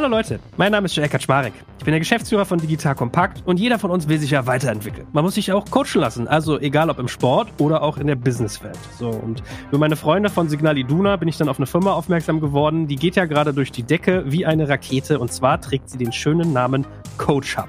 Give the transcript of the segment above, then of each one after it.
Hallo Leute, mein Name ist Joel Kaczmarek. Ich bin der Geschäftsführer von Digital Kompakt und jeder von uns will sich ja weiterentwickeln. Man muss sich auch coachen lassen, also egal ob im Sport oder auch in der Businesswelt. So und über meine Freunde von Signal Iduna bin ich dann auf eine Firma aufmerksam geworden, die geht ja gerade durch die Decke wie eine Rakete und zwar trägt sie den schönen Namen Coach Hub.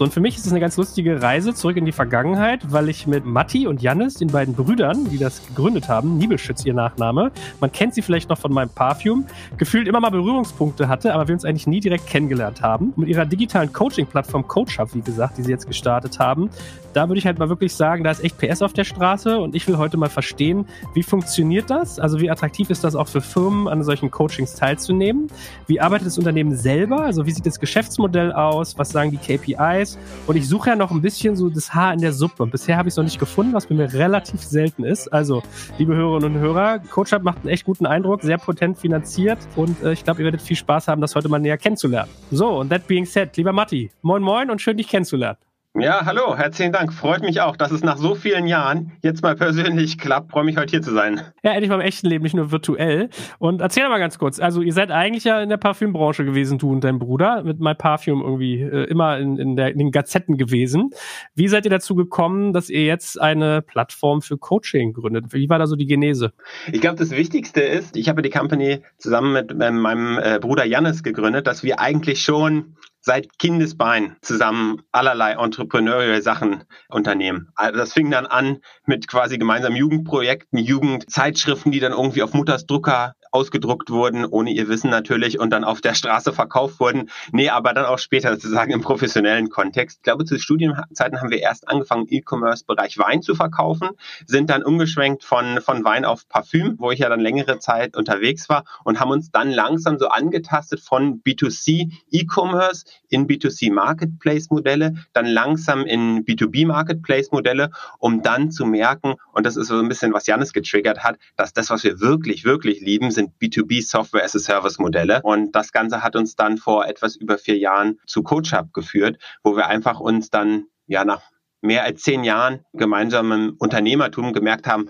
So, und für mich ist es eine ganz lustige Reise zurück in die Vergangenheit, weil ich mit Matti und Jannis, den beiden Brüdern, die das gegründet haben, Nibelschütz ihr Nachname, man kennt sie vielleicht noch von meinem Parfum, gefühlt immer mal Berührungspunkte hatte, aber wir uns eigentlich nie direkt kennengelernt haben. Mit ihrer digitalen Coaching-Plattform CoachUp, wie gesagt, die sie jetzt gestartet haben, da würde ich halt mal wirklich sagen, da ist echt PS auf der Straße und ich will heute mal verstehen, wie funktioniert das? Also wie attraktiv ist das auch für Firmen, an solchen Coachings teilzunehmen? Wie arbeitet das Unternehmen selber? Also wie sieht das Geschäftsmodell aus? Was sagen die KPIs? Und ich suche ja noch ein bisschen so das Haar in der Suppe. Und bisher habe ich es noch nicht gefunden, was bei mir relativ selten ist. Also, liebe Hörerinnen und Hörer, CoachUp macht einen echt guten Eindruck, sehr potent finanziert und äh, ich glaube, ihr werdet viel Spaß haben, das heute mal näher kennenzulernen. So, und that being said, lieber Matti, moin moin und schön dich kennenzulernen. Ja, hallo, herzlichen Dank. Freut mich auch, dass es nach so vielen Jahren jetzt mal persönlich klappt. Freue mich heute hier zu sein. Ja, endlich mal im echten Leben, nicht nur virtuell. Und erzähl mal ganz kurz. Also, ihr seid eigentlich ja in der Parfümbranche gewesen, du und dein Bruder, mit My Parfum irgendwie äh, immer in, in, der, in den Gazetten gewesen. Wie seid ihr dazu gekommen, dass ihr jetzt eine Plattform für Coaching gründet? Wie war da so die Genese? Ich glaube, das Wichtigste ist, ich habe die Company zusammen mit äh, meinem äh, Bruder Jannis gegründet, dass wir eigentlich schon seit Kindesbein zusammen allerlei entrepreneurial Sachen unternehmen. Also das fing dann an mit quasi gemeinsamen Jugendprojekten, Jugendzeitschriften, die dann irgendwie auf Mutters Drucker ausgedruckt wurden, ohne ihr Wissen natürlich, und dann auf der Straße verkauft wurden. Nee, aber dann auch später sozusagen im professionellen Kontext. Ich glaube, zu Studienzeiten haben wir erst angefangen, E-Commerce-Bereich Wein zu verkaufen, sind dann umgeschwenkt von, von Wein auf Parfüm, wo ich ja dann längere Zeit unterwegs war und haben uns dann langsam so angetastet von B2C E-Commerce in B2C Marketplace-Modelle, dann langsam in B2B Marketplace-Modelle, um dann zu merken, und das ist so ein bisschen, was Janis getriggert hat, dass das, was wir wirklich, wirklich lieben, sind B2B Software as a Service Modelle. Und das Ganze hat uns dann vor etwas über vier Jahren zu CoachUp geführt, wo wir einfach uns dann ja nach mehr als zehn Jahren gemeinsamem Unternehmertum gemerkt haben,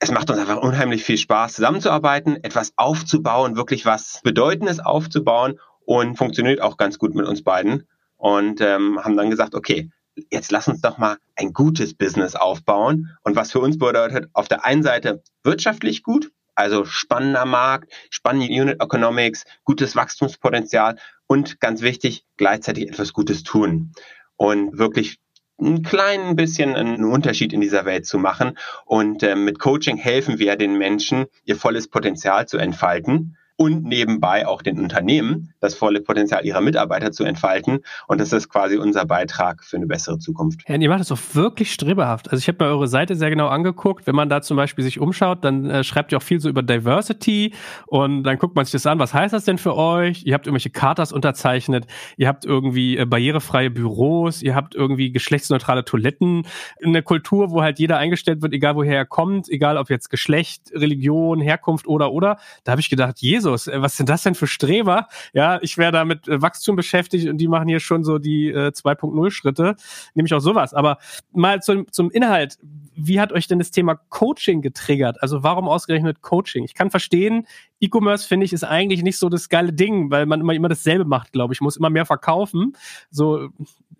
es macht uns einfach unheimlich viel Spaß, zusammenzuarbeiten, etwas aufzubauen, wirklich was Bedeutendes aufzubauen und funktioniert auch ganz gut mit uns beiden. Und ähm, haben dann gesagt, okay, jetzt lass uns doch mal ein gutes Business aufbauen. Und was für uns bedeutet, auf der einen Seite wirtschaftlich gut, also spannender Markt, spannende Unit Economics, gutes Wachstumspotenzial und ganz wichtig, gleichzeitig etwas Gutes tun und wirklich ein klein bisschen einen Unterschied in dieser Welt zu machen. Und äh, mit Coaching helfen wir den Menschen, ihr volles Potenzial zu entfalten und nebenbei auch den Unternehmen das volle Potenzial ihrer Mitarbeiter zu entfalten. Und das ist quasi unser Beitrag für eine bessere Zukunft. Ja, und ihr macht das auch wirklich streberhaft. Also ich habe mir eure Seite sehr genau angeguckt. Wenn man da zum Beispiel sich umschaut, dann äh, schreibt ihr auch viel so über Diversity und dann guckt man sich das an. Was heißt das denn für euch? Ihr habt irgendwelche Chartas unterzeichnet. Ihr habt irgendwie äh, barrierefreie Büros. Ihr habt irgendwie geschlechtsneutrale Toiletten. Eine Kultur, wo halt jeder eingestellt wird, egal woher er kommt, egal ob jetzt Geschlecht, Religion, Herkunft oder oder. Da habe ich gedacht, Jesus, äh, was sind das denn für Streber? Ja, ich wäre da mit äh, Wachstum beschäftigt und die machen hier schon so die äh, 2.0 Schritte, nämlich auch sowas. Aber mal zum, zum Inhalt. Wie hat euch denn das Thema Coaching getriggert? Also warum ausgerechnet Coaching? Ich kann verstehen, E-Commerce finde ich ist eigentlich nicht so das geile Ding, weil man immer, immer dasselbe macht, glaube ich. Muss immer mehr verkaufen. So,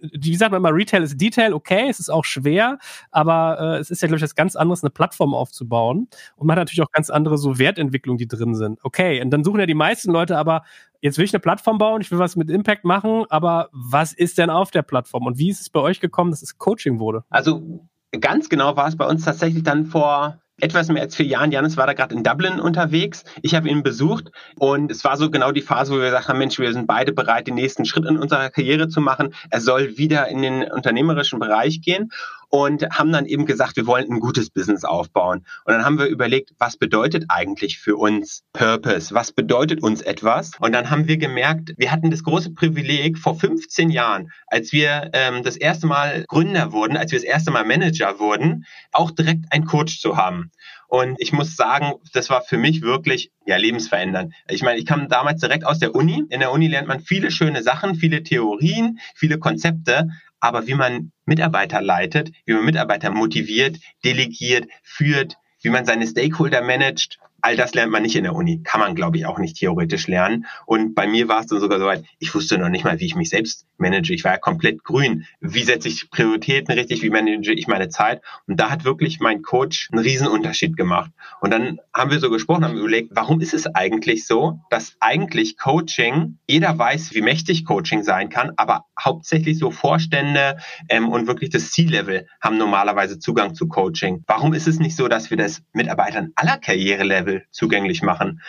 wie sagt man immer, Retail ist Detail, okay, es ist auch schwer, aber äh, es ist ja, glaube ich, was ganz anderes, eine Plattform aufzubauen. Und man hat natürlich auch ganz andere so Wertentwicklungen, die drin sind. Okay, und dann suchen ja die meisten Leute aber, jetzt will ich eine Plattform bauen, ich will was mit Impact machen, aber was ist denn auf der Plattform? Und wie ist es bei euch gekommen, dass es Coaching wurde? Also ganz genau war es bei uns tatsächlich dann vor etwas mehr als vier Jahren. Janis war da gerade in Dublin unterwegs. Ich habe ihn besucht und es war so genau die Phase, wo wir gesagt haben, Mensch, wir sind beide bereit, den nächsten Schritt in unserer Karriere zu machen. Er soll wieder in den unternehmerischen Bereich gehen. Und haben dann eben gesagt, wir wollen ein gutes Business aufbauen. Und dann haben wir überlegt, was bedeutet eigentlich für uns Purpose? Was bedeutet uns etwas? Und dann haben wir gemerkt, wir hatten das große Privileg vor 15 Jahren, als wir ähm, das erste Mal Gründer wurden, als wir das erste Mal Manager wurden, auch direkt einen Coach zu haben. Und ich muss sagen, das war für mich wirklich ja lebensverändernd. Ich meine, ich kam damals direkt aus der Uni. In der Uni lernt man viele schöne Sachen, viele Theorien, viele Konzepte, aber wie man Mitarbeiter leitet, wie man Mitarbeiter motiviert, delegiert, führt, wie man seine Stakeholder managt, all das lernt man nicht in der Uni. Kann man, glaube ich, auch nicht theoretisch lernen. Und bei mir war es dann sogar so weit, ich wusste noch nicht mal, wie ich mich selbst manage. Ich war ja komplett grün. Wie setze ich Prioritäten richtig? Wie manage ich meine Zeit? Und da hat wirklich mein Coach einen Riesenunterschied gemacht. Und dann haben wir so gesprochen, haben überlegt, warum ist es eigentlich so, dass eigentlich Coaching, jeder weiß, wie mächtig Coaching sein kann, aber hauptsächlich so Vorstände ähm, und wirklich das C-Level haben normalerweise Zugang zu Coaching. Warum ist es nicht so, dass wir das Mitarbeitern aller Karrierelevel zugänglich machen?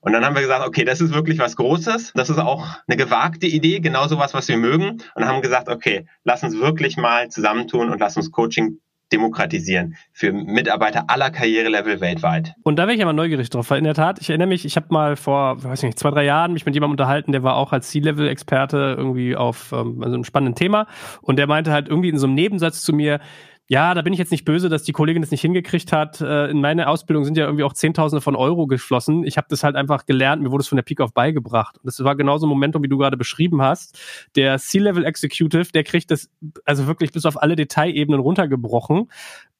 Und dann haben wir gesagt, okay, das ist wirklich was Großes. Das ist auch eine gewagte Idee, genau sowas, was wir mögen. Und haben gesagt, okay, lass uns wirklich mal zusammentun und lass uns Coaching demokratisieren für Mitarbeiter aller Karrierelevel weltweit. Und da wäre ich mal neugierig drauf, weil in der Tat, ich erinnere mich, ich habe mal vor, weiß nicht, zwei, drei Jahren mich mit jemandem unterhalten, der war auch als C-Level-Experte irgendwie auf ähm, also einem spannenden Thema und der meinte halt irgendwie in so einem Nebensatz zu mir, ja, da bin ich jetzt nicht böse, dass die Kollegin das nicht hingekriegt hat. Äh, in meine Ausbildung sind ja irgendwie auch Zehntausende von Euro geflossen. Ich habe das halt einfach gelernt, mir wurde es von der Peak auf beigebracht. Und das war genauso ein Momentum, wie du gerade beschrieben hast. Der C-Level Executive, der kriegt das also wirklich bis auf alle Detailebenen runtergebrochen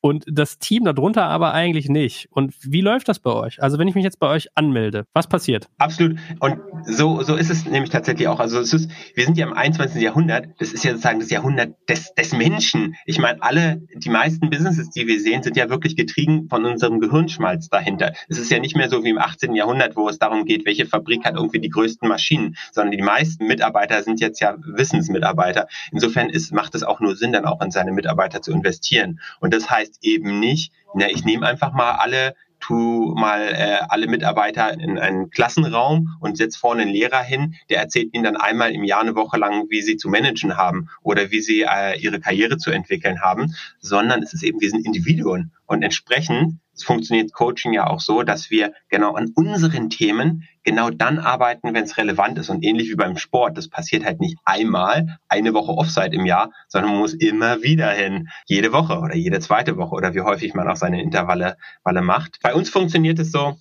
und das Team darunter aber eigentlich nicht. Und wie läuft das bei euch? Also wenn ich mich jetzt bei euch anmelde, was passiert? Absolut. Und so, so ist es nämlich tatsächlich auch. Also es ist, wir sind ja im 21. Jahrhundert. Das ist ja sozusagen das Jahrhundert des, des Menschen. Ich meine, alle, die meisten Businesses, die wir sehen, sind ja wirklich getrieben von unserem Gehirnschmalz dahinter. Es ist ja nicht mehr so wie im 18. Jahrhundert, wo es darum geht, welche Fabrik hat irgendwie die größten Maschinen, sondern die meisten Mitarbeiter sind jetzt ja Wissensmitarbeiter. Insofern ist, macht es auch nur Sinn, dann auch in seine Mitarbeiter zu investieren. Und das heißt, eben nicht, na, ich nehme einfach mal alle tu mal äh, alle Mitarbeiter in einen Klassenraum und setz vorne einen Lehrer hin, der erzählt ihnen dann einmal im Jahr eine Woche lang, wie sie zu managen haben oder wie sie äh, ihre Karriere zu entwickeln haben, sondern es ist eben, wir sind Individuen und entsprechend funktioniert Coaching ja auch so, dass wir genau an unseren Themen genau dann arbeiten, wenn es relevant ist. Und ähnlich wie beim Sport, das passiert halt nicht einmal, eine Woche Offside im Jahr, sondern man muss immer wieder hin, jede Woche oder jede zweite Woche oder wie häufig man auch seine Intervalle macht. Bei uns funktioniert es so,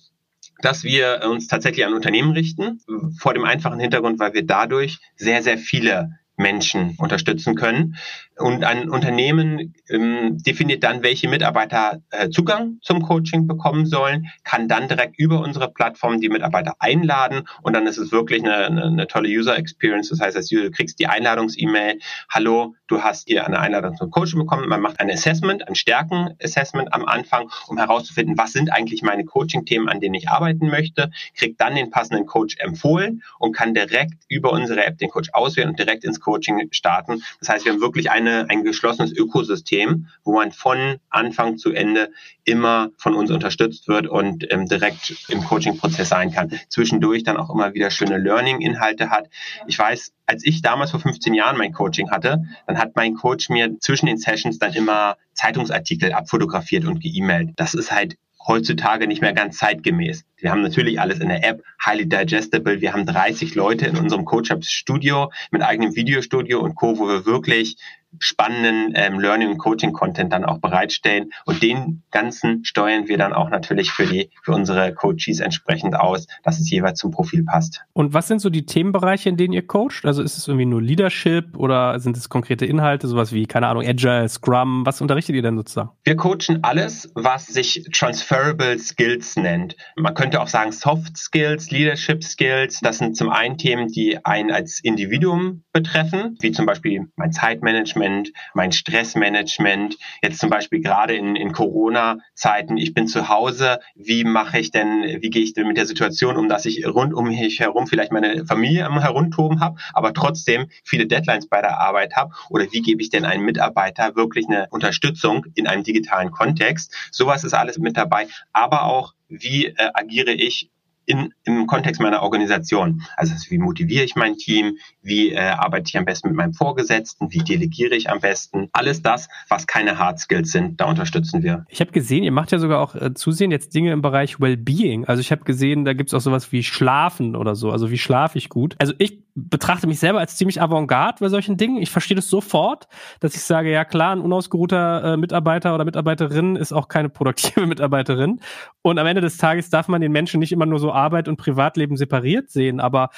dass wir uns tatsächlich an Unternehmen richten, vor dem einfachen Hintergrund, weil wir dadurch sehr, sehr viele Menschen unterstützen können. Und ein Unternehmen ähm, definiert dann, welche Mitarbeiter äh, Zugang zum Coaching bekommen sollen, kann dann direkt über unsere Plattform die Mitarbeiter einladen und dann ist es wirklich eine, eine, eine tolle User Experience. Das heißt, du kriegst die Einladungs-E-Mail, hallo, du hast hier eine Einladung zum Coaching bekommen. Man macht ein Assessment, ein Stärken-Assessment am Anfang, um herauszufinden, was sind eigentlich meine Coaching-Themen, an denen ich arbeiten möchte, kriegt dann den passenden Coach empfohlen und kann direkt über unsere App den Coach auswählen und direkt ins Coaching starten. Das heißt, wir haben wirklich eine, ein geschlossenes Ökosystem, wo man von Anfang zu Ende immer von uns unterstützt wird und ähm, direkt im Coaching-Prozess sein kann. Zwischendurch dann auch immer wieder schöne Learning-Inhalte hat. Ich weiß, als ich damals vor 15 Jahren mein Coaching hatte, dann hat mein Coach mir zwischen den Sessions dann immer Zeitungsartikel abfotografiert und geemailt. Das ist halt heutzutage nicht mehr ganz zeitgemäß. Wir haben natürlich alles in der App, highly digestible. Wir haben 30 Leute in unserem Coach Hubs Studio mit eigenem Videostudio und Co., wo wir wirklich spannenden ähm, Learning- und Coaching-Content dann auch bereitstellen. Und den ganzen steuern wir dann auch natürlich für die, für unsere Coaches entsprechend aus, dass es jeweils zum Profil passt. Und was sind so die Themenbereiche, in denen ihr coacht? Also ist es irgendwie nur Leadership oder sind es konkrete Inhalte, sowas wie, keine Ahnung, Agile, Scrum? Was unterrichtet ihr denn sozusagen? Wir coachen alles, was sich Transferable Skills nennt. Man könnte auch sagen Soft Skills, Leadership Skills. Das sind zum einen Themen, die einen als Individuum betreffen, wie zum Beispiel mein Zeitmanagement, Management, mein Stressmanagement. Jetzt zum Beispiel gerade in, in Corona-Zeiten, ich bin zu Hause, wie mache ich denn, wie gehe ich denn mit der Situation um, dass ich rund um mich herum vielleicht meine Familie am Herumtoben habe, aber trotzdem viele Deadlines bei der Arbeit habe? Oder wie gebe ich denn einem Mitarbeiter wirklich eine Unterstützung in einem digitalen Kontext? Sowas ist alles mit dabei, aber auch wie äh, agiere ich in, im Kontext meiner Organisation. Also wie motiviere ich mein Team, wie äh, arbeite ich am besten mit meinem Vorgesetzten, wie delegiere ich am besten. Alles das, was keine Hard Skills sind, da unterstützen wir. Ich habe gesehen, ihr macht ja sogar auch äh, zusehen jetzt Dinge im Bereich Wellbeing. Also ich habe gesehen, da gibt es auch sowas wie Schlafen oder so. Also wie schlafe ich gut. Also ich betrachte mich selber als ziemlich avantgarde bei solchen Dingen. Ich verstehe das sofort, dass ich sage, ja klar, ein unausgeruhter äh, Mitarbeiter oder Mitarbeiterin ist auch keine produktive Mitarbeiterin. Und am Ende des Tages darf man den Menschen nicht immer nur so Arbeit und Privatleben separiert sehen. Aber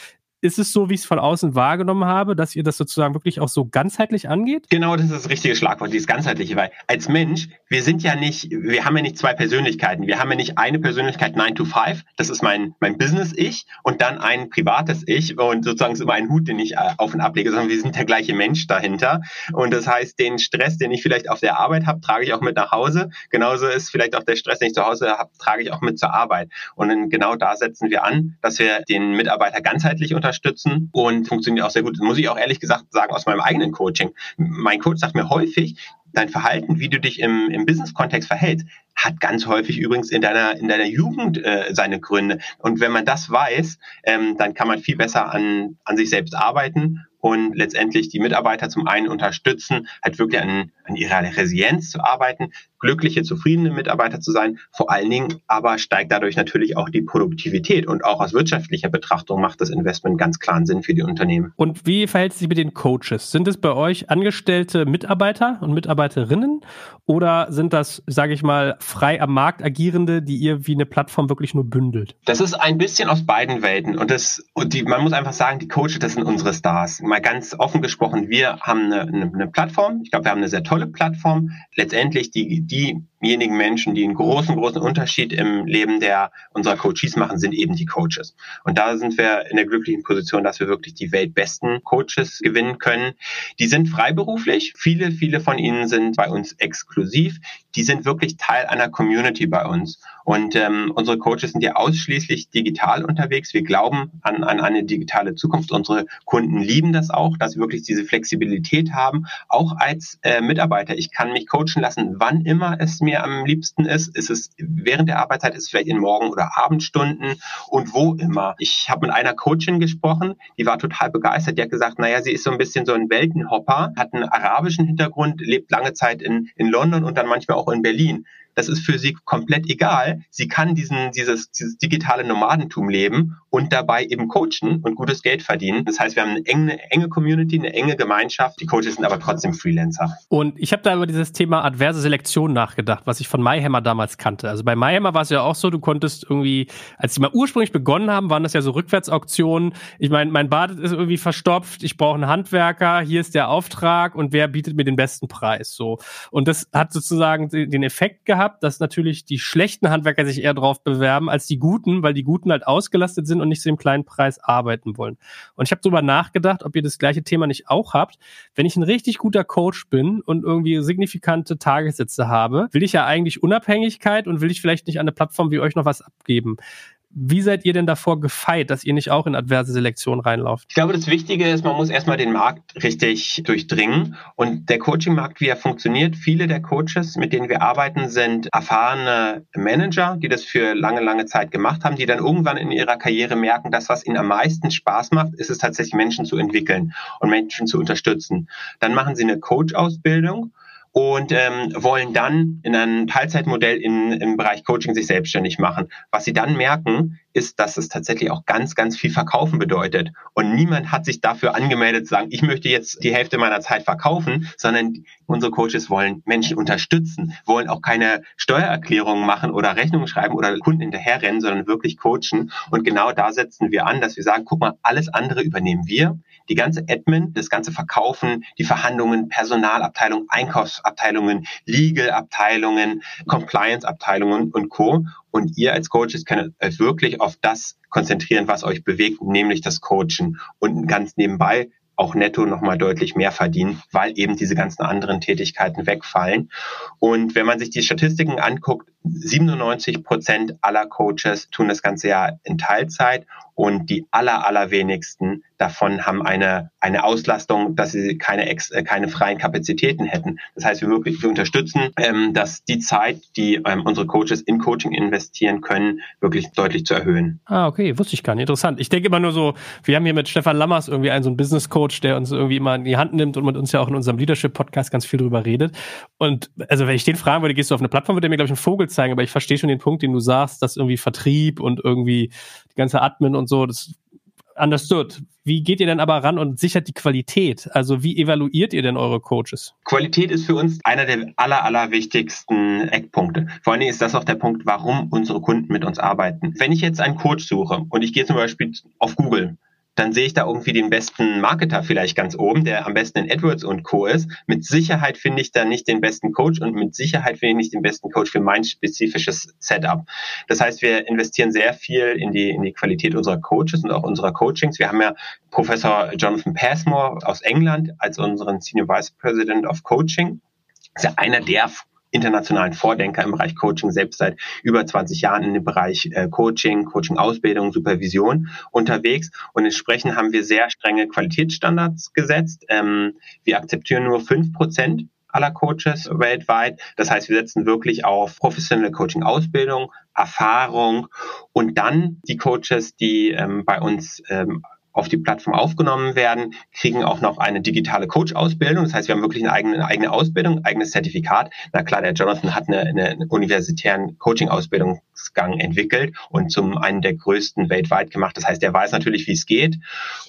ist es so, wie ich es von außen wahrgenommen habe, dass ihr das sozusagen wirklich auch so ganzheitlich angeht? Genau, das ist das richtige Schlagwort, dieses ganzheitliche, weil als Mensch, wir sind ja nicht, wir haben ja nicht zwei Persönlichkeiten. Wir haben ja nicht eine Persönlichkeit 9 to 5, das ist mein, mein Business-Ich und dann ein privates Ich und sozusagen ist immer ein Hut, den ich äh, auf und ablege, sondern wir sind der gleiche Mensch dahinter. Und das heißt, den Stress, den ich vielleicht auf der Arbeit habe, trage ich auch mit nach Hause. Genauso ist vielleicht auch der Stress, den ich zu Hause habe, trage ich auch mit zur Arbeit. Und genau da setzen wir an, dass wir den Mitarbeiter ganzheitlich unterstützen unterstützen und funktioniert auch sehr gut. Das muss ich auch ehrlich gesagt sagen aus meinem eigenen Coaching. Mein Coach sagt mir häufig, dein Verhalten, wie du dich im, im Business-Kontext verhältst, hat ganz häufig übrigens in deiner, in deiner Jugend äh, seine Gründe. Und wenn man das weiß, ähm, dann kann man viel besser an, an sich selbst arbeiten und letztendlich die Mitarbeiter zum einen unterstützen, halt wirklich an, an ihrer Resilienz zu arbeiten, glückliche, zufriedene Mitarbeiter zu sein. Vor allen Dingen aber steigt dadurch natürlich auch die Produktivität und auch aus wirtschaftlicher Betrachtung macht das Investment ganz klaren Sinn für die Unternehmen. Und wie verhält es sich mit den Coaches? Sind es bei euch angestellte Mitarbeiter und Mitarbeiterinnen oder sind das, sage ich mal, frei am Markt agierende, die ihr wie eine Plattform wirklich nur bündelt? Das ist ein bisschen aus beiden Welten und das und die, man muss einfach sagen, die Coaches, das sind unsere Stars. Mal ganz offen gesprochen, wir haben eine, eine, eine Plattform. Ich glaube, wir haben eine sehr tolle Plattform. Letztendlich die, die diejenigen Menschen, die einen großen, großen Unterschied im Leben der unserer Coaches machen, sind eben die Coaches. Und da sind wir in der glücklichen Position, dass wir wirklich die weltbesten Coaches gewinnen können. Die sind freiberuflich. Viele, viele von ihnen sind bei uns exklusiv. Die sind wirklich Teil einer Community bei uns. Und ähm, unsere Coaches sind ja ausschließlich digital unterwegs. Wir glauben an, an eine digitale Zukunft. Unsere Kunden lieben das auch, dass sie wirklich diese Flexibilität haben. Auch als äh, Mitarbeiter. Ich kann mich coachen lassen, wann immer es mir am liebsten ist. Ist es während der Arbeitszeit, ist es vielleicht in Morgen- oder Abendstunden und wo immer. Ich habe mit einer Coachin gesprochen, die war total begeistert. Die hat gesagt, naja, sie ist so ein bisschen so ein Weltenhopper, hat einen arabischen Hintergrund, lebt lange Zeit in, in London und dann manchmal auch in Berlin. Das ist für sie komplett egal. Sie kann diesen, dieses, dieses digitale Nomadentum leben und dabei eben coachen und gutes Geld verdienen. Das heißt, wir haben eine enge, enge Community, eine enge Gemeinschaft. Die Coaches sind aber trotzdem Freelancer. Und ich habe da über dieses Thema adverse Selektion nachgedacht, was ich von MyHammer damals kannte. Also bei MyHammer war es ja auch so, du konntest irgendwie, als die mal ursprünglich begonnen haben, waren das ja so Rückwärtsauktionen. Ich meine, mein Bad ist irgendwie verstopft, ich brauche einen Handwerker, hier ist der Auftrag und wer bietet mir den besten Preis? So. Und das hat sozusagen den Effekt gehabt, gehabt, dass natürlich die schlechten Handwerker sich eher drauf bewerben als die guten, weil die guten halt ausgelastet sind und nicht zu dem kleinen Preis arbeiten wollen. Und ich habe darüber nachgedacht, ob ihr das gleiche Thema nicht auch habt. Wenn ich ein richtig guter Coach bin und irgendwie signifikante Tagessätze habe, will ich ja eigentlich Unabhängigkeit und will ich vielleicht nicht an eine Plattform wie euch noch was abgeben. Wie seid ihr denn davor gefeit, dass ihr nicht auch in adverse Selektion reinlauft? Ich glaube, das Wichtige ist, man muss erstmal den Markt richtig durchdringen. Und der Coaching-Markt, wie er funktioniert, viele der Coaches, mit denen wir arbeiten, sind erfahrene Manager, die das für lange, lange Zeit gemacht haben, die dann irgendwann in ihrer Karriere merken, dass was ihnen am meisten Spaß macht, ist es tatsächlich Menschen zu entwickeln und Menschen zu unterstützen. Dann machen sie eine Coach-Ausbildung und ähm, wollen dann in einem Teilzeitmodell in, im Bereich Coaching sich selbstständig machen. Was sie dann merken, ist, dass es tatsächlich auch ganz, ganz viel Verkaufen bedeutet. Und niemand hat sich dafür angemeldet, zu sagen, ich möchte jetzt die Hälfte meiner Zeit verkaufen, sondern unsere Coaches wollen Menschen unterstützen, wollen auch keine Steuererklärungen machen oder Rechnungen schreiben oder Kunden hinterherrennen, sondern wirklich coachen. Und genau da setzen wir an, dass wir sagen, guck mal, alles andere übernehmen wir die ganze Admin, das ganze Verkaufen, die Verhandlungen, Personalabteilung, Einkaufsabteilungen, Legal-Abteilungen, Compliance-Abteilungen und Co. Und ihr als Coaches könnt euch wirklich auf das konzentrieren, was euch bewegt, nämlich das Coachen. Und ganz nebenbei auch netto nochmal deutlich mehr verdienen, weil eben diese ganzen anderen Tätigkeiten wegfallen. Und wenn man sich die Statistiken anguckt, 97 Prozent aller Coaches tun das ganze Jahr in Teilzeit und die aller, allerwenigsten davon haben eine, eine Auslastung, dass sie keine, ex, äh, keine freien Kapazitäten hätten. Das heißt, wir wirklich wir unterstützen, ähm, dass die Zeit, die ähm, unsere Coaches in Coaching investieren können, wirklich deutlich zu erhöhen. Ah, okay, wusste ich gar nicht. Interessant. Ich denke immer nur so, wir haben hier mit Stefan Lammers irgendwie einen so einen Business Coach, der uns irgendwie immer in die Hand nimmt und mit uns ja auch in unserem Leadership Podcast ganz viel drüber redet. Und also wenn ich den fragen würde, gehst du auf eine Plattform, würde er mir glaube ich einen Vogel zeigen, aber ich verstehe schon den Punkt, den du sagst, dass irgendwie Vertrieb und irgendwie die ganze Admin und so, das understood. Wie geht ihr denn aber ran und sichert die Qualität? Also wie evaluiert ihr denn eure Coaches? Qualität ist für uns einer der aller, aller wichtigsten Eckpunkte. Vor allen Dingen ist das auch der Punkt, warum unsere Kunden mit uns arbeiten. Wenn ich jetzt einen Coach suche und ich gehe zum Beispiel auf Google dann sehe ich da irgendwie den besten Marketer vielleicht ganz oben, der am besten in AdWords und Co. ist. Mit Sicherheit finde ich da nicht den besten Coach und mit Sicherheit finde ich nicht den besten Coach für mein spezifisches Setup. Das heißt, wir investieren sehr viel in die, in die Qualität unserer Coaches und auch unserer Coachings. Wir haben ja Professor Jonathan Passmore aus England als unseren Senior Vice President of Coaching. Das ist ja einer der internationalen Vordenker im Bereich Coaching, selbst seit über 20 Jahren in dem Bereich äh, Coaching, Coaching-Ausbildung, Supervision unterwegs. Und entsprechend haben wir sehr strenge Qualitätsstandards gesetzt. Ähm, wir akzeptieren nur fünf Prozent aller Coaches weltweit. Das heißt, wir setzen wirklich auf professionelle Coaching-Ausbildung, Erfahrung und dann die Coaches, die ähm, bei uns ähm, auf die Plattform aufgenommen werden, kriegen auch noch eine digitale Coach-Ausbildung. Das heißt, wir haben wirklich eine eigene, eine eigene Ausbildung, ein eigenes Zertifikat. Na klar, der Jonathan hat eine, eine universitären Coaching-Ausbildungsgang entwickelt und zum einen der größten weltweit gemacht. Das heißt, er weiß natürlich, wie es geht.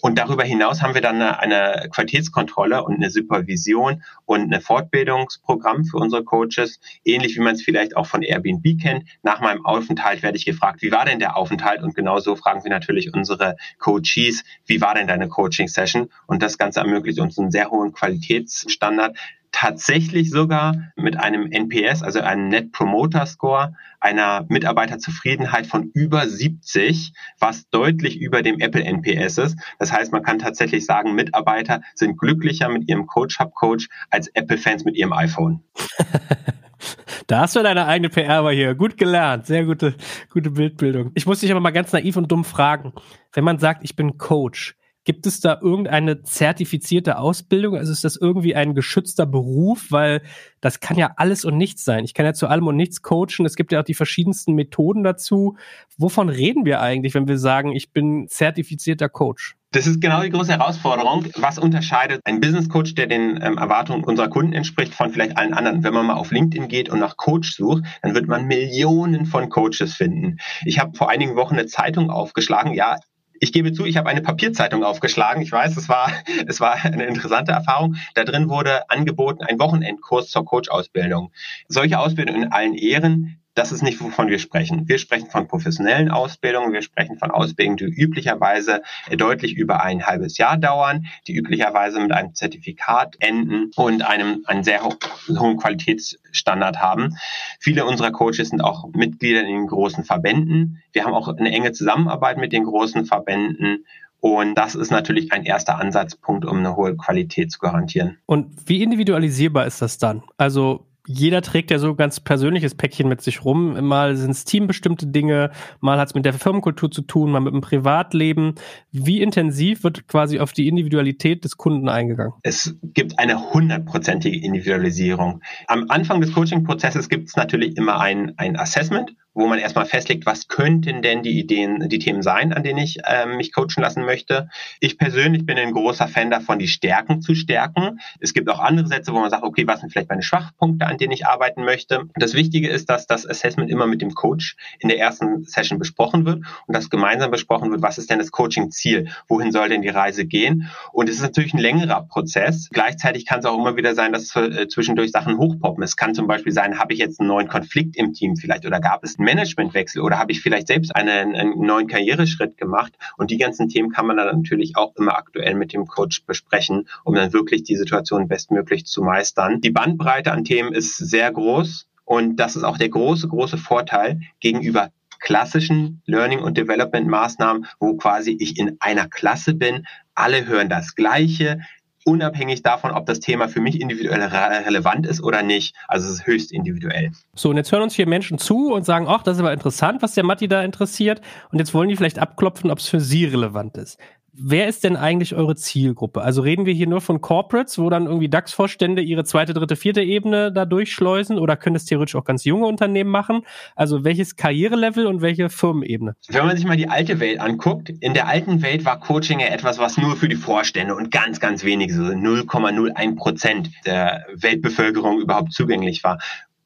Und darüber hinaus haben wir dann eine, eine Qualitätskontrolle und eine Supervision und ein Fortbildungsprogramm für unsere Coaches, ähnlich wie man es vielleicht auch von Airbnb kennt. Nach meinem Aufenthalt werde ich gefragt, wie war denn der Aufenthalt? Und genauso fragen wir natürlich unsere Coaches, wie war denn deine Coaching-Session? Und das Ganze ermöglicht uns einen sehr hohen Qualitätsstandard, tatsächlich sogar mit einem NPS, also einem Net Promoter Score, einer Mitarbeiterzufriedenheit von über 70, was deutlich über dem Apple NPS ist. Das heißt, man kann tatsächlich sagen, Mitarbeiter sind glücklicher mit ihrem Coach Hub Coach als Apple-Fans mit ihrem iPhone. Da hast du deine eigene PR aber hier. Gut gelernt. Sehr gute, gute Bildbildung. Ich muss dich aber mal ganz naiv und dumm fragen. Wenn man sagt, ich bin Coach, Gibt es da irgendeine zertifizierte Ausbildung? Also ist das irgendwie ein geschützter Beruf? Weil das kann ja alles und nichts sein. Ich kann ja zu allem und nichts coachen. Es gibt ja auch die verschiedensten Methoden dazu. Wovon reden wir eigentlich, wenn wir sagen, ich bin zertifizierter Coach? Das ist genau die große Herausforderung. Was unterscheidet ein Business Coach, der den ähm, Erwartungen unserer Kunden entspricht, von vielleicht allen anderen? Wenn man mal auf LinkedIn geht und nach Coach sucht, dann wird man Millionen von Coaches finden. Ich habe vor einigen Wochen eine Zeitung aufgeschlagen. Ja, ich gebe zu, ich habe eine Papierzeitung aufgeschlagen. Ich weiß, es war, es war eine interessante Erfahrung. Da drin wurde angeboten ein Wochenendkurs zur Coach-Ausbildung. Solche Ausbildung in allen Ehren das ist nicht, wovon wir sprechen. Wir sprechen von professionellen Ausbildungen, wir sprechen von Ausbildungen, die üblicherweise deutlich über ein halbes Jahr dauern, die üblicherweise mit einem Zertifikat enden und einem einen sehr hohen Qualitätsstandard haben. Viele unserer Coaches sind auch Mitglieder in den großen Verbänden. Wir haben auch eine enge Zusammenarbeit mit den großen Verbänden und das ist natürlich ein erster Ansatzpunkt, um eine hohe Qualität zu garantieren. Und wie individualisierbar ist das dann? Also jeder trägt ja so ganz persönliches Päckchen mit sich rum. Mal sind es teambestimmte Dinge, mal hat es mit der Firmenkultur zu tun, mal mit dem Privatleben. Wie intensiv wird quasi auf die Individualität des Kunden eingegangen? Es gibt eine hundertprozentige Individualisierung. Am Anfang des Coaching-Prozesses gibt es natürlich immer ein, ein Assessment wo man erstmal festlegt, was könnten denn die Ideen, die Themen sein, an denen ich ähm, mich coachen lassen möchte. Ich persönlich bin ein großer Fan davon, die Stärken zu stärken. Es gibt auch andere Sätze, wo man sagt, okay, was sind vielleicht meine Schwachpunkte, an denen ich arbeiten möchte. Das Wichtige ist, dass das Assessment immer mit dem Coach in der ersten Session besprochen wird und dass gemeinsam besprochen wird, was ist denn das Coaching-Ziel? Wohin soll denn die Reise gehen? Und es ist natürlich ein längerer Prozess. Gleichzeitig kann es auch immer wieder sein, dass äh, zwischendurch Sachen hochpoppen. Es kann zum Beispiel sein, habe ich jetzt einen neuen Konflikt im Team vielleicht oder gab es Managementwechsel oder habe ich vielleicht selbst einen, einen neuen Karriereschritt gemacht? Und die ganzen Themen kann man dann natürlich auch immer aktuell mit dem Coach besprechen, um dann wirklich die Situation bestmöglich zu meistern. Die Bandbreite an Themen ist sehr groß und das ist auch der große, große Vorteil gegenüber klassischen Learning- und Development-Maßnahmen, wo quasi ich in einer Klasse bin, alle hören das Gleiche, unabhängig davon, ob das Thema für mich individuell re relevant ist oder nicht. Also es ist höchst individuell. So, und jetzt hören uns hier Menschen zu und sagen, ach, das ist aber interessant, was der Matti da interessiert. Und jetzt wollen die vielleicht abklopfen, ob es für sie relevant ist wer ist denn eigentlich eure Zielgruppe? Also reden wir hier nur von Corporates, wo dann irgendwie DAX-Vorstände ihre zweite, dritte, vierte Ebene da durchschleusen oder können es theoretisch auch ganz junge Unternehmen machen? Also welches Karrierelevel und welche Firmenebene? Wenn man sich mal die alte Welt anguckt, in der alten Welt war Coaching ja etwas, was nur für die Vorstände und ganz, ganz wenig, so 0,01 Prozent der Weltbevölkerung überhaupt zugänglich war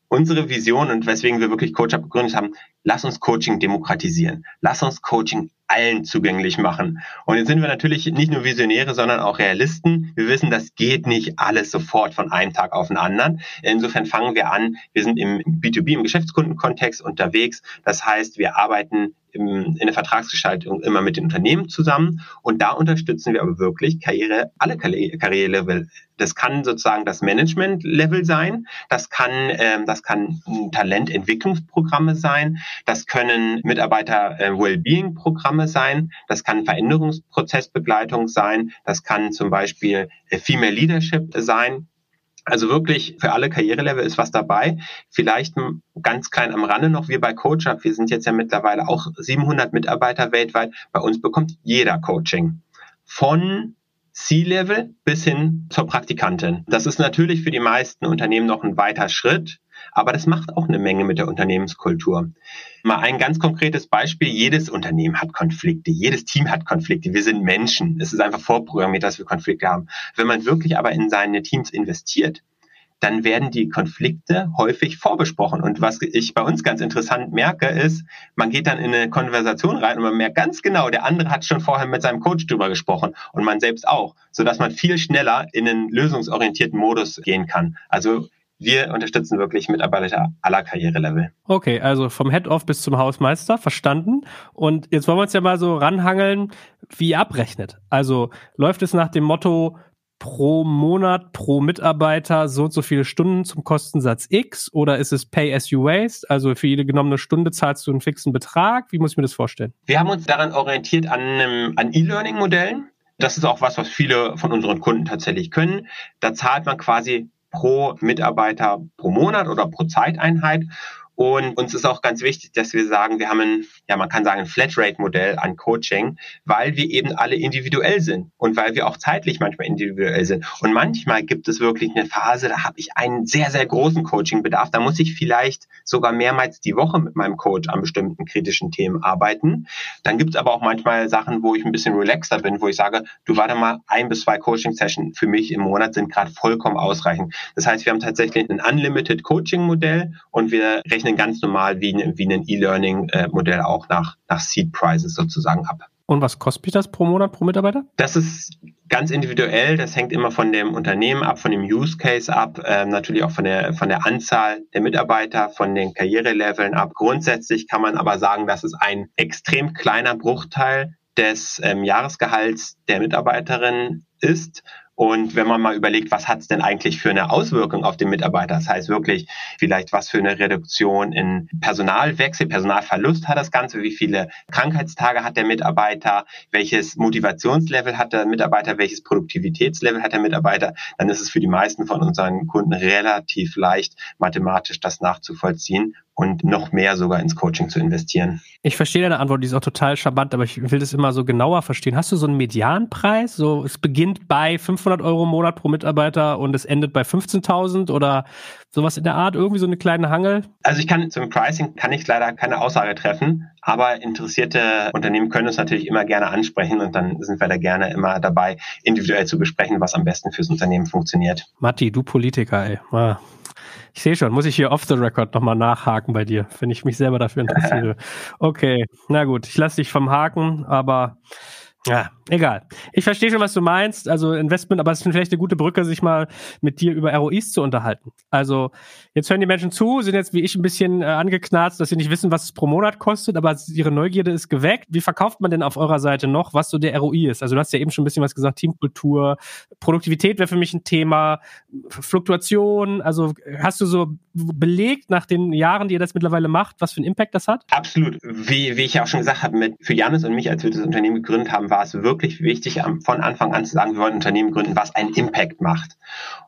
unsere Vision und weswegen wir wirklich Coach gegründet haben, lass uns Coaching demokratisieren. Lass uns Coaching allen zugänglich machen. Und jetzt sind wir natürlich nicht nur Visionäre, sondern auch Realisten. Wir wissen, das geht nicht alles sofort von einem Tag auf den anderen. Insofern fangen wir an. Wir sind im B2B, im Geschäftskundenkontext unterwegs. Das heißt, wir arbeiten in der Vertragsgestaltung immer mit den Unternehmen zusammen und da unterstützen wir aber wirklich Karriere, alle Karrierelevel. Das kann sozusagen das Management-Level sein, das kann, ähm, das kann Talententwicklungsprogramme sein, das können Mitarbeiter-Wellbeing-Programme äh, sein, das kann Veränderungsprozessbegleitung sein, das kann zum Beispiel äh, Female Leadership sein. Also wirklich für alle Karrierelevel ist was dabei. Vielleicht ganz klein am Rande noch, wir bei CoachUp, wir sind jetzt ja mittlerweile auch 700 Mitarbeiter weltweit. Bei uns bekommt jeder Coaching. Von C-Level bis hin zur Praktikantin. Das ist natürlich für die meisten Unternehmen noch ein weiter Schritt, aber das macht auch eine Menge mit der Unternehmenskultur. Mal ein ganz konkretes Beispiel. Jedes Unternehmen hat Konflikte. Jedes Team hat Konflikte. Wir sind Menschen. Es ist einfach vorprogrammiert, dass wir Konflikte haben. Wenn man wirklich aber in seine Teams investiert, dann werden die Konflikte häufig vorbesprochen. Und was ich bei uns ganz interessant merke, ist, man geht dann in eine Konversation rein und man merkt ganz genau, der andere hat schon vorher mit seinem Coach drüber gesprochen und man selbst auch, sodass man viel schneller in einen lösungsorientierten Modus gehen kann. Also wir unterstützen wirklich Mitarbeiter aller Karrierelevel. Okay, also vom Head-Off bis zum Hausmeister, verstanden. Und jetzt wollen wir uns ja mal so ranhangeln, wie ihr abrechnet. Also läuft es nach dem Motto, pro Monat, pro Mitarbeiter so und so viele Stunden zum Kostensatz X oder ist es Pay as you waste? Also für jede genommene Stunde zahlst du einen fixen Betrag? Wie muss ich mir das vorstellen? Wir haben uns daran orientiert an, an E-Learning-Modellen. Das ist auch was, was viele von unseren Kunden tatsächlich können. Da zahlt man quasi pro Mitarbeiter pro Monat oder pro Zeiteinheit. Und uns ist auch ganz wichtig, dass wir sagen, wir haben ein, ja, man kann sagen, ein Flatrate-Modell an Coaching, weil wir eben alle individuell sind und weil wir auch zeitlich manchmal individuell sind. Und manchmal gibt es wirklich eine Phase, da habe ich einen sehr, sehr großen Coaching-Bedarf. Da muss ich vielleicht sogar mehrmals die Woche mit meinem Coach an bestimmten kritischen Themen arbeiten. Dann gibt es aber auch manchmal Sachen, wo ich ein bisschen relaxter bin, wo ich sage, du warte mal, ein bis zwei Coaching-Sessions für mich im Monat sind gerade vollkommen ausreichend. Das heißt, wir haben tatsächlich ein Unlimited Coaching-Modell und wir rechnen rechnen ganz normal wie, wie ein E-Learning-Modell auch nach, nach Seed Prices sozusagen ab. Und was kostet das pro Monat pro Mitarbeiter? Das ist ganz individuell. Das hängt immer von dem Unternehmen ab, von dem Use Case ab, äh, natürlich auch von der, von der Anzahl der Mitarbeiter, von den Karriereleveln ab. Grundsätzlich kann man aber sagen, dass es ein extrem kleiner Bruchteil des ähm, Jahresgehalts der Mitarbeiterin ist und wenn man mal überlegt, was hat es denn eigentlich für eine Auswirkung auf den Mitarbeiter? Das heißt wirklich vielleicht, was für eine Reduktion in Personalwechsel, Personalverlust hat das Ganze, wie viele Krankheitstage hat der Mitarbeiter, welches Motivationslevel hat der Mitarbeiter, welches Produktivitätslevel hat der Mitarbeiter, dann ist es für die meisten von unseren Kunden relativ leicht, mathematisch das nachzuvollziehen und noch mehr sogar ins Coaching zu investieren. Ich verstehe deine Antwort, die ist auch total charmant, aber ich will das immer so genauer verstehen. Hast du so einen Medianpreis? So, es beginnt bei 500 Euro im Monat pro Mitarbeiter und es endet bei 15.000 oder sowas in der Art? Irgendwie so eine kleine Hangel? Also ich kann zum Pricing kann ich leider keine Aussage treffen, aber interessierte Unternehmen können uns natürlich immer gerne ansprechen und dann sind wir da gerne immer dabei, individuell zu besprechen, was am besten fürs Unternehmen funktioniert. Matti, du Politiker, ey. Ah. Ich sehe schon, muss ich hier off the record nochmal nachhaken bei dir, wenn ich mich selber dafür interessiere. Okay, na gut, ich lasse dich vom Haken, aber ja, egal. Ich verstehe schon, was du meinst. Also Investment, aber es ist vielleicht eine gute Brücke, sich mal mit dir über ROIs zu unterhalten. Also jetzt hören die Menschen zu, sind jetzt wie ich ein bisschen äh, angeknarzt, dass sie nicht wissen, was es pro Monat kostet, aber ihre Neugierde ist geweckt. Wie verkauft man denn auf eurer Seite noch, was so der ROI ist? Also du hast ja eben schon ein bisschen was gesagt, Teamkultur, Produktivität wäre für mich ein Thema, Fluktuation. Also hast du so belegt nach den Jahren, die ihr das mittlerweile macht, was für einen Impact das hat? Absolut. Wie, wie ich ja auch schon gesagt habe, mit, für Janis und mich, als wir das Unternehmen gegründet haben, war war es wirklich wichtig, von Anfang an zu sagen, wir wollen ein Unternehmen gründen, was einen Impact macht.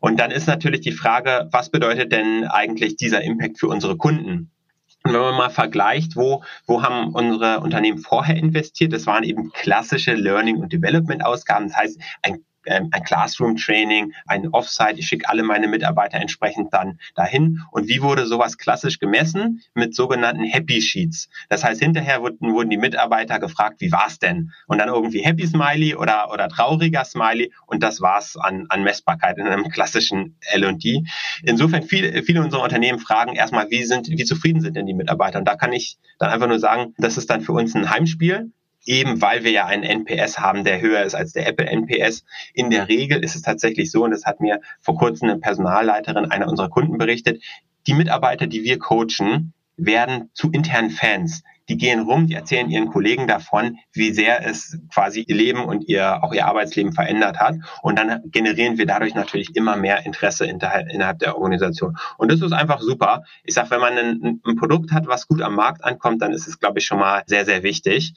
Und dann ist natürlich die Frage, was bedeutet denn eigentlich dieser Impact für unsere Kunden? Und wenn man mal vergleicht, wo, wo haben unsere Unternehmen vorher investiert, das waren eben klassische Learning- und Development-Ausgaben. Das heißt, ein ein Classroom-Training, ein Offsite. Ich schicke alle meine Mitarbeiter entsprechend dann dahin. Und wie wurde sowas klassisch gemessen? Mit sogenannten Happy Sheets. Das heißt, hinterher wurden, wurden die Mitarbeiter gefragt, wie war's denn? Und dann irgendwie Happy Smiley oder, oder trauriger Smiley. Und das war's an, an Messbarkeit in einem klassischen L&D. Insofern viele, viele unserer Unternehmen fragen erstmal, wie sind, wie zufrieden sind denn die Mitarbeiter? Und da kann ich dann einfach nur sagen, das ist dann für uns ein Heimspiel eben weil wir ja einen NPS haben, der höher ist als der Apple NPS. In der Regel ist es tatsächlich so, und das hat mir vor kurzem eine Personalleiterin einer unserer Kunden berichtet, die Mitarbeiter, die wir coachen, werden zu internen Fans. Die gehen rum, die erzählen ihren Kollegen davon, wie sehr es quasi ihr Leben und ihr, auch ihr Arbeitsleben verändert hat. Und dann generieren wir dadurch natürlich immer mehr Interesse innerhalb der Organisation. Und das ist einfach super. Ich sage, wenn man ein, ein Produkt hat, was gut am Markt ankommt, dann ist es, glaube ich, schon mal sehr, sehr wichtig.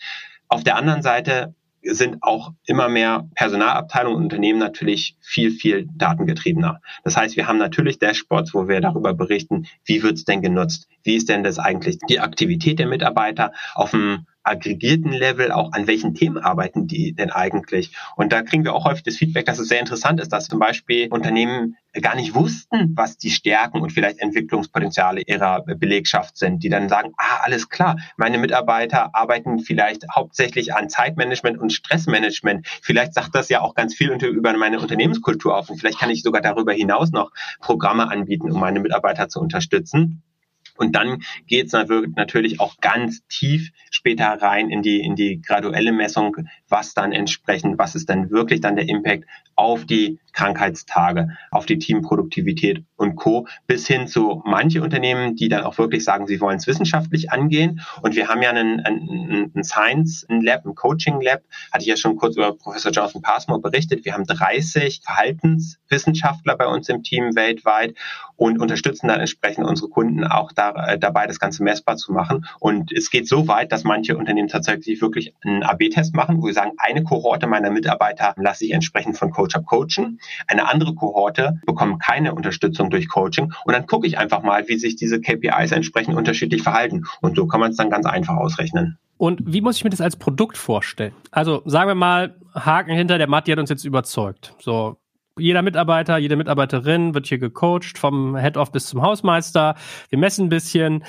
Auf der anderen Seite sind auch immer mehr Personalabteilungen und Unternehmen natürlich viel, viel datengetriebener. Das heißt, wir haben natürlich Dashboards, wo wir darüber berichten, wie wird es denn genutzt? Wie ist denn das eigentlich die Aktivität der Mitarbeiter auf dem aggregierten Level auch, an welchen Themen arbeiten die denn eigentlich? Und da kriegen wir auch häufig das Feedback, dass es sehr interessant ist, dass zum Beispiel Unternehmen gar nicht wussten, was die Stärken und vielleicht Entwicklungspotenziale ihrer Belegschaft sind, die dann sagen, ah, alles klar, meine Mitarbeiter arbeiten vielleicht hauptsächlich an Zeitmanagement und Stressmanagement. Vielleicht sagt das ja auch ganz viel über meine Unternehmenskultur auf und vielleicht kann ich sogar darüber hinaus noch Programme anbieten, um meine Mitarbeiter zu unterstützen. Und dann geht es natürlich auch ganz tief später rein in die, in die graduelle Messung, was dann entsprechend, was ist dann wirklich dann der Impact auf die Krankheitstage, auf die Teamproduktivität und Co. bis hin zu manche Unternehmen, die dann auch wirklich sagen, sie wollen es wissenschaftlich angehen. Und wir haben ja einen, einen, einen Science Lab, ein Coaching Lab, hatte ich ja schon kurz über Professor Jonathan Passmore berichtet. Wir haben 30 Verhaltenswissenschaftler bei uns im Team weltweit und unterstützen dann entsprechend unsere Kunden auch da, äh, dabei, das Ganze messbar zu machen. Und es geht so weit, dass manche Unternehmen tatsächlich wirklich einen AB-Test machen, wo sie sagen, eine Kohorte meiner Mitarbeiter lasse ich entsprechend von Coach up coachen eine andere Kohorte bekommt keine Unterstützung durch Coaching und dann gucke ich einfach mal, wie sich diese KPIs entsprechend unterschiedlich verhalten. Und so kann man es dann ganz einfach ausrechnen. Und wie muss ich mir das als Produkt vorstellen? Also sagen wir mal, Haken hinter, der Matti hat uns jetzt überzeugt. So, jeder Mitarbeiter, jede Mitarbeiterin wird hier gecoacht, vom Head-Off bis zum Hausmeister. Wir messen ein bisschen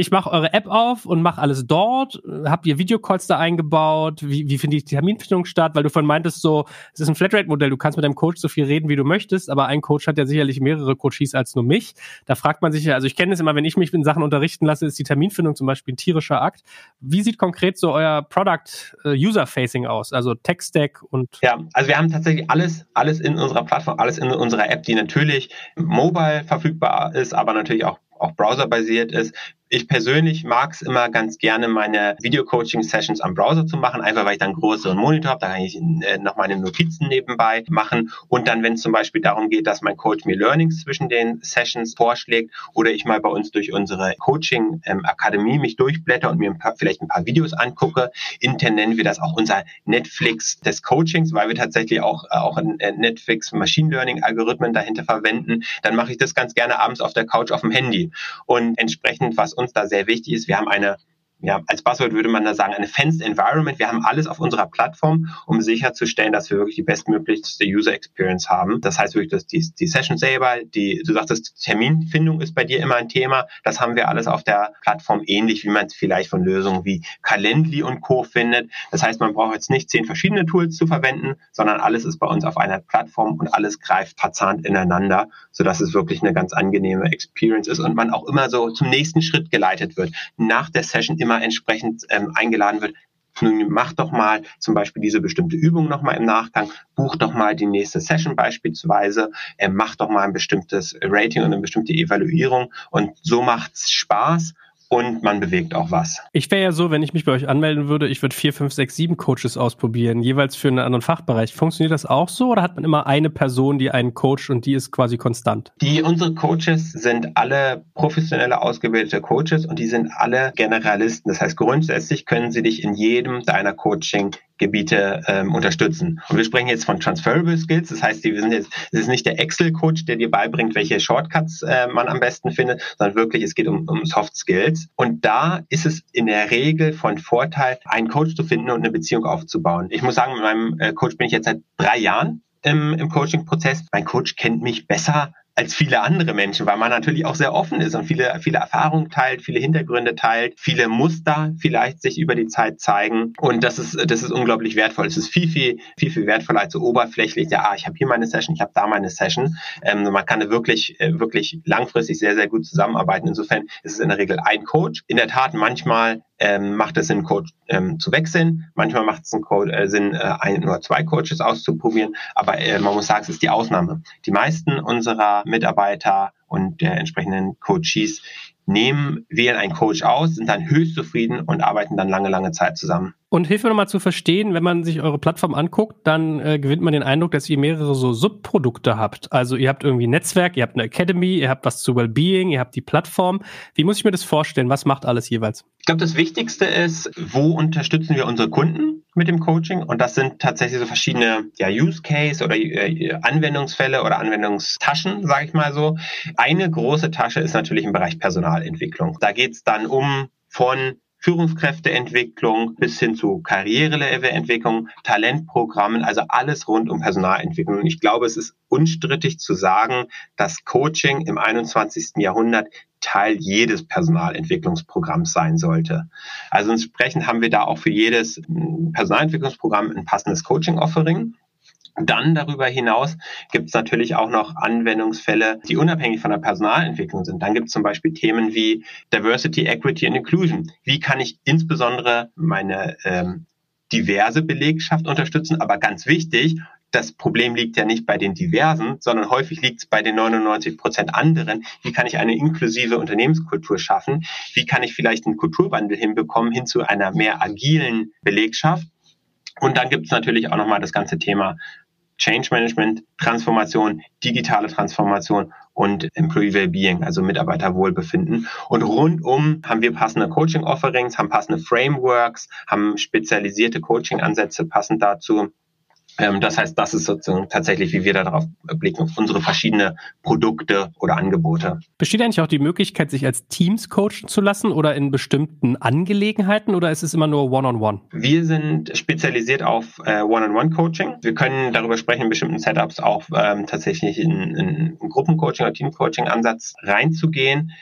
ich mache eure App auf und mache alles dort. Habt ihr Videocalls da eingebaut? Wie, wie findet die Terminfindung statt? Weil du von meintest so, es ist ein Flatrate-Modell, du kannst mit deinem Coach so viel reden, wie du möchtest, aber ein Coach hat ja sicherlich mehrere Coaches als nur mich. Da fragt man sich ja, also ich kenne es immer, wenn ich mich in Sachen unterrichten lasse, ist die Terminfindung zum Beispiel ein tierischer Akt. Wie sieht konkret so euer Product uh, User-Facing aus? Also Tech-Stack und... Ja, also wir haben tatsächlich alles, alles in unserer Plattform, alles in unserer App, die natürlich mobile verfügbar ist, aber natürlich auch auch browserbasiert ist. Ich persönlich mag es immer ganz gerne, meine Video-Coaching-Sessions am Browser zu machen, einfach weil ich dann einen größeren Monitor habe, da kann ich äh, noch meine Notizen nebenbei machen. Und dann, wenn es zum Beispiel darum geht, dass mein Coach mir Learnings zwischen den Sessions vorschlägt oder ich mal bei uns durch unsere Coaching-Akademie mich durchblätter und mir ein paar, vielleicht ein paar Videos angucke. Intern nennen wir das auch unser Netflix des Coachings, weil wir tatsächlich auch, äh, auch ein äh, Netflix Machine Learning-Algorithmen dahinter verwenden. Dann mache ich das ganz gerne abends auf der Couch auf dem Handy. Und entsprechend, was uns da sehr wichtig ist, wir haben eine ja, als Buzzword würde man da sagen, eine Fenced Environment. Wir haben alles auf unserer Plattform, um sicherzustellen, dass wir wirklich die bestmöglichste User Experience haben. Das heißt wirklich, dass die, die Session selber, die, du sagtest, Terminfindung ist bei dir immer ein Thema. Das haben wir alles auf der Plattform ähnlich, wie man es vielleicht von Lösungen wie Calendly und Co. findet. Das heißt, man braucht jetzt nicht zehn verschiedene Tools zu verwenden, sondern alles ist bei uns auf einer Plattform und alles greift verzahnt ineinander, sodass es wirklich eine ganz angenehme Experience ist und man auch immer so zum nächsten Schritt geleitet wird. Nach der Session immer immer entsprechend ähm, eingeladen wird, nun mach doch mal zum Beispiel diese bestimmte Übung nochmal im Nachgang, buch doch mal die nächste Session beispielsweise, äh, mach doch mal ein bestimmtes Rating und eine bestimmte Evaluierung und so macht's Spaß und man bewegt auch was. Ich wäre ja so, wenn ich mich bei euch anmelden würde, ich würde vier, fünf, sechs, sieben Coaches ausprobieren, jeweils für einen anderen Fachbereich. Funktioniert das auch so oder hat man immer eine Person, die einen coacht und die ist quasi konstant? Die, unsere Coaches sind alle professionelle ausgebildete Coaches und die sind alle Generalisten. Das heißt, grundsätzlich können sie dich in jedem deiner Coaching Gebiete ähm, unterstützen. Und wir sprechen jetzt von Transferable Skills, das heißt, wir sind jetzt, es ist nicht der Excel-Coach, der dir beibringt, welche Shortcuts äh, man am besten findet, sondern wirklich, es geht um, um Soft Skills. Und da ist es in der Regel von Vorteil, einen Coach zu finden und eine Beziehung aufzubauen. Ich muss sagen, mit meinem äh, Coach bin ich jetzt seit drei Jahren im, im Coaching-Prozess. Mein Coach kennt mich besser als viele andere Menschen, weil man natürlich auch sehr offen ist und viele, viele Erfahrungen teilt, viele Hintergründe teilt, viele Muster vielleicht sich über die Zeit zeigen. Und das ist, das ist unglaublich wertvoll. Es ist viel, viel, viel, viel wertvoller als so oberflächlich, ja, ah, ich habe hier meine Session, ich habe da meine Session. Ähm, man kann wirklich, äh, wirklich langfristig sehr, sehr gut zusammenarbeiten. Insofern ist es in der Regel ein Coach. In der Tat manchmal ähm, macht es Sinn, Coach ähm, zu wechseln. Manchmal macht es äh, Sinn, äh, ein oder zwei Coaches auszuprobieren. Aber äh, man muss sagen, es ist die Ausnahme. Die meisten unserer Mitarbeiter und der entsprechenden Coaches nehmen, wählen einen Coach aus, sind dann höchst zufrieden und arbeiten dann lange, lange Zeit zusammen. Und hilft mir nochmal zu verstehen, wenn man sich eure Plattform anguckt, dann äh, gewinnt man den Eindruck, dass ihr mehrere so Subprodukte habt. Also ihr habt irgendwie ein Netzwerk, ihr habt eine Academy, ihr habt was zu Wellbeing, ihr habt die Plattform. Wie muss ich mir das vorstellen? Was macht alles jeweils? Ich glaube, das Wichtigste ist, wo unterstützen wir unsere Kunden mit dem Coaching? Und das sind tatsächlich so verschiedene ja, Use Case oder äh, Anwendungsfälle oder Anwendungstaschen, sage ich mal so. Eine große Tasche ist natürlich im Bereich Personalentwicklung. Da geht es dann um von Führungskräfteentwicklung bis hin zu Karrierelevelentwicklung, Talentprogrammen, also alles rund um Personalentwicklung. Und ich glaube, es ist unstrittig zu sagen, dass Coaching im 21. Jahrhundert Teil jedes Personalentwicklungsprogramms sein sollte. Also entsprechend haben wir da auch für jedes hm, Personalentwicklungsprogramm ein passendes Coaching-Offering. Dann darüber hinaus gibt es natürlich auch noch Anwendungsfälle, die unabhängig von der Personalentwicklung sind. Dann gibt es zum Beispiel Themen wie Diversity, Equity and Inclusion. Wie kann ich insbesondere meine ähm, diverse Belegschaft unterstützen? Aber ganz wichtig, das Problem liegt ja nicht bei den Diversen, sondern häufig liegt es bei den 99 Prozent anderen. Wie kann ich eine inklusive Unternehmenskultur schaffen? Wie kann ich vielleicht einen Kulturwandel hinbekommen hin zu einer mehr agilen Belegschaft? Und dann gibt es natürlich auch nochmal das ganze Thema Change Management, Transformation, digitale Transformation und Employee Wellbeing, also Mitarbeiterwohlbefinden. Und rundum haben wir passende Coaching-Offerings, haben passende Frameworks, haben spezialisierte Coaching-Ansätze passend dazu. Ähm, das heißt, das ist sozusagen tatsächlich, wie wir darauf blicken, auf unsere verschiedenen Produkte oder Angebote. Besteht eigentlich auch die Möglichkeit, sich als Teams coachen zu lassen oder in bestimmten Angelegenheiten oder ist es immer nur One-on-One? -on -one? Wir sind spezialisiert auf äh, One-on-One-Coaching. Wir können darüber sprechen, in bestimmten Setups auch ähm, tatsächlich in, in Gruppencoaching oder Teamcoaching-Ansatz reinzugehen.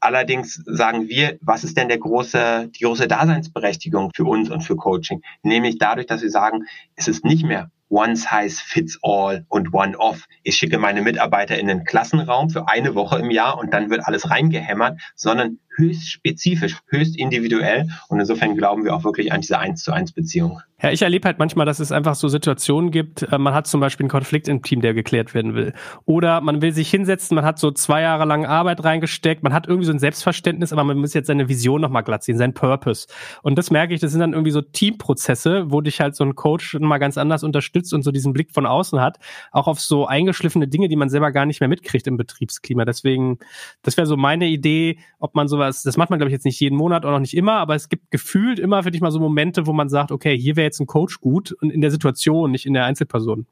Allerdings sagen wir, was ist denn der große, die große Daseinsberechtigung für uns und für Coaching? Nämlich dadurch, dass wir sagen, es ist nicht mehr One Size Fits All und One Off. Ich schicke meine Mitarbeiter in den Klassenraum für eine Woche im Jahr und dann wird alles reingehämmert, sondern höchst spezifisch, höchst individuell. Und insofern glauben wir auch wirklich an diese Eins zu eins Beziehung. Ja, ich erlebe halt manchmal, dass es einfach so Situationen gibt, äh, man hat zum Beispiel einen Konflikt im Team, der geklärt werden will. Oder man will sich hinsetzen, man hat so zwei Jahre lang Arbeit reingesteckt, man hat irgendwie so ein Selbstverständnis, aber man muss jetzt seine Vision nochmal glatt ziehen, sein Purpose. Und das merke ich, das sind dann irgendwie so Teamprozesse, wo dich halt so ein Coach mal ganz anders unterstützt und so diesen Blick von außen hat, auch auf so eingeschliffene Dinge, die man selber gar nicht mehr mitkriegt im Betriebsklima. Deswegen, das wäre so meine Idee, ob man sowas, das macht man glaube ich jetzt nicht jeden Monat oder noch nicht immer, aber es gibt gefühlt immer, finde ich mal so Momente, wo man sagt, okay, hier wäre jetzt ein Coach gut und in der Situation, nicht in der Einzelperson.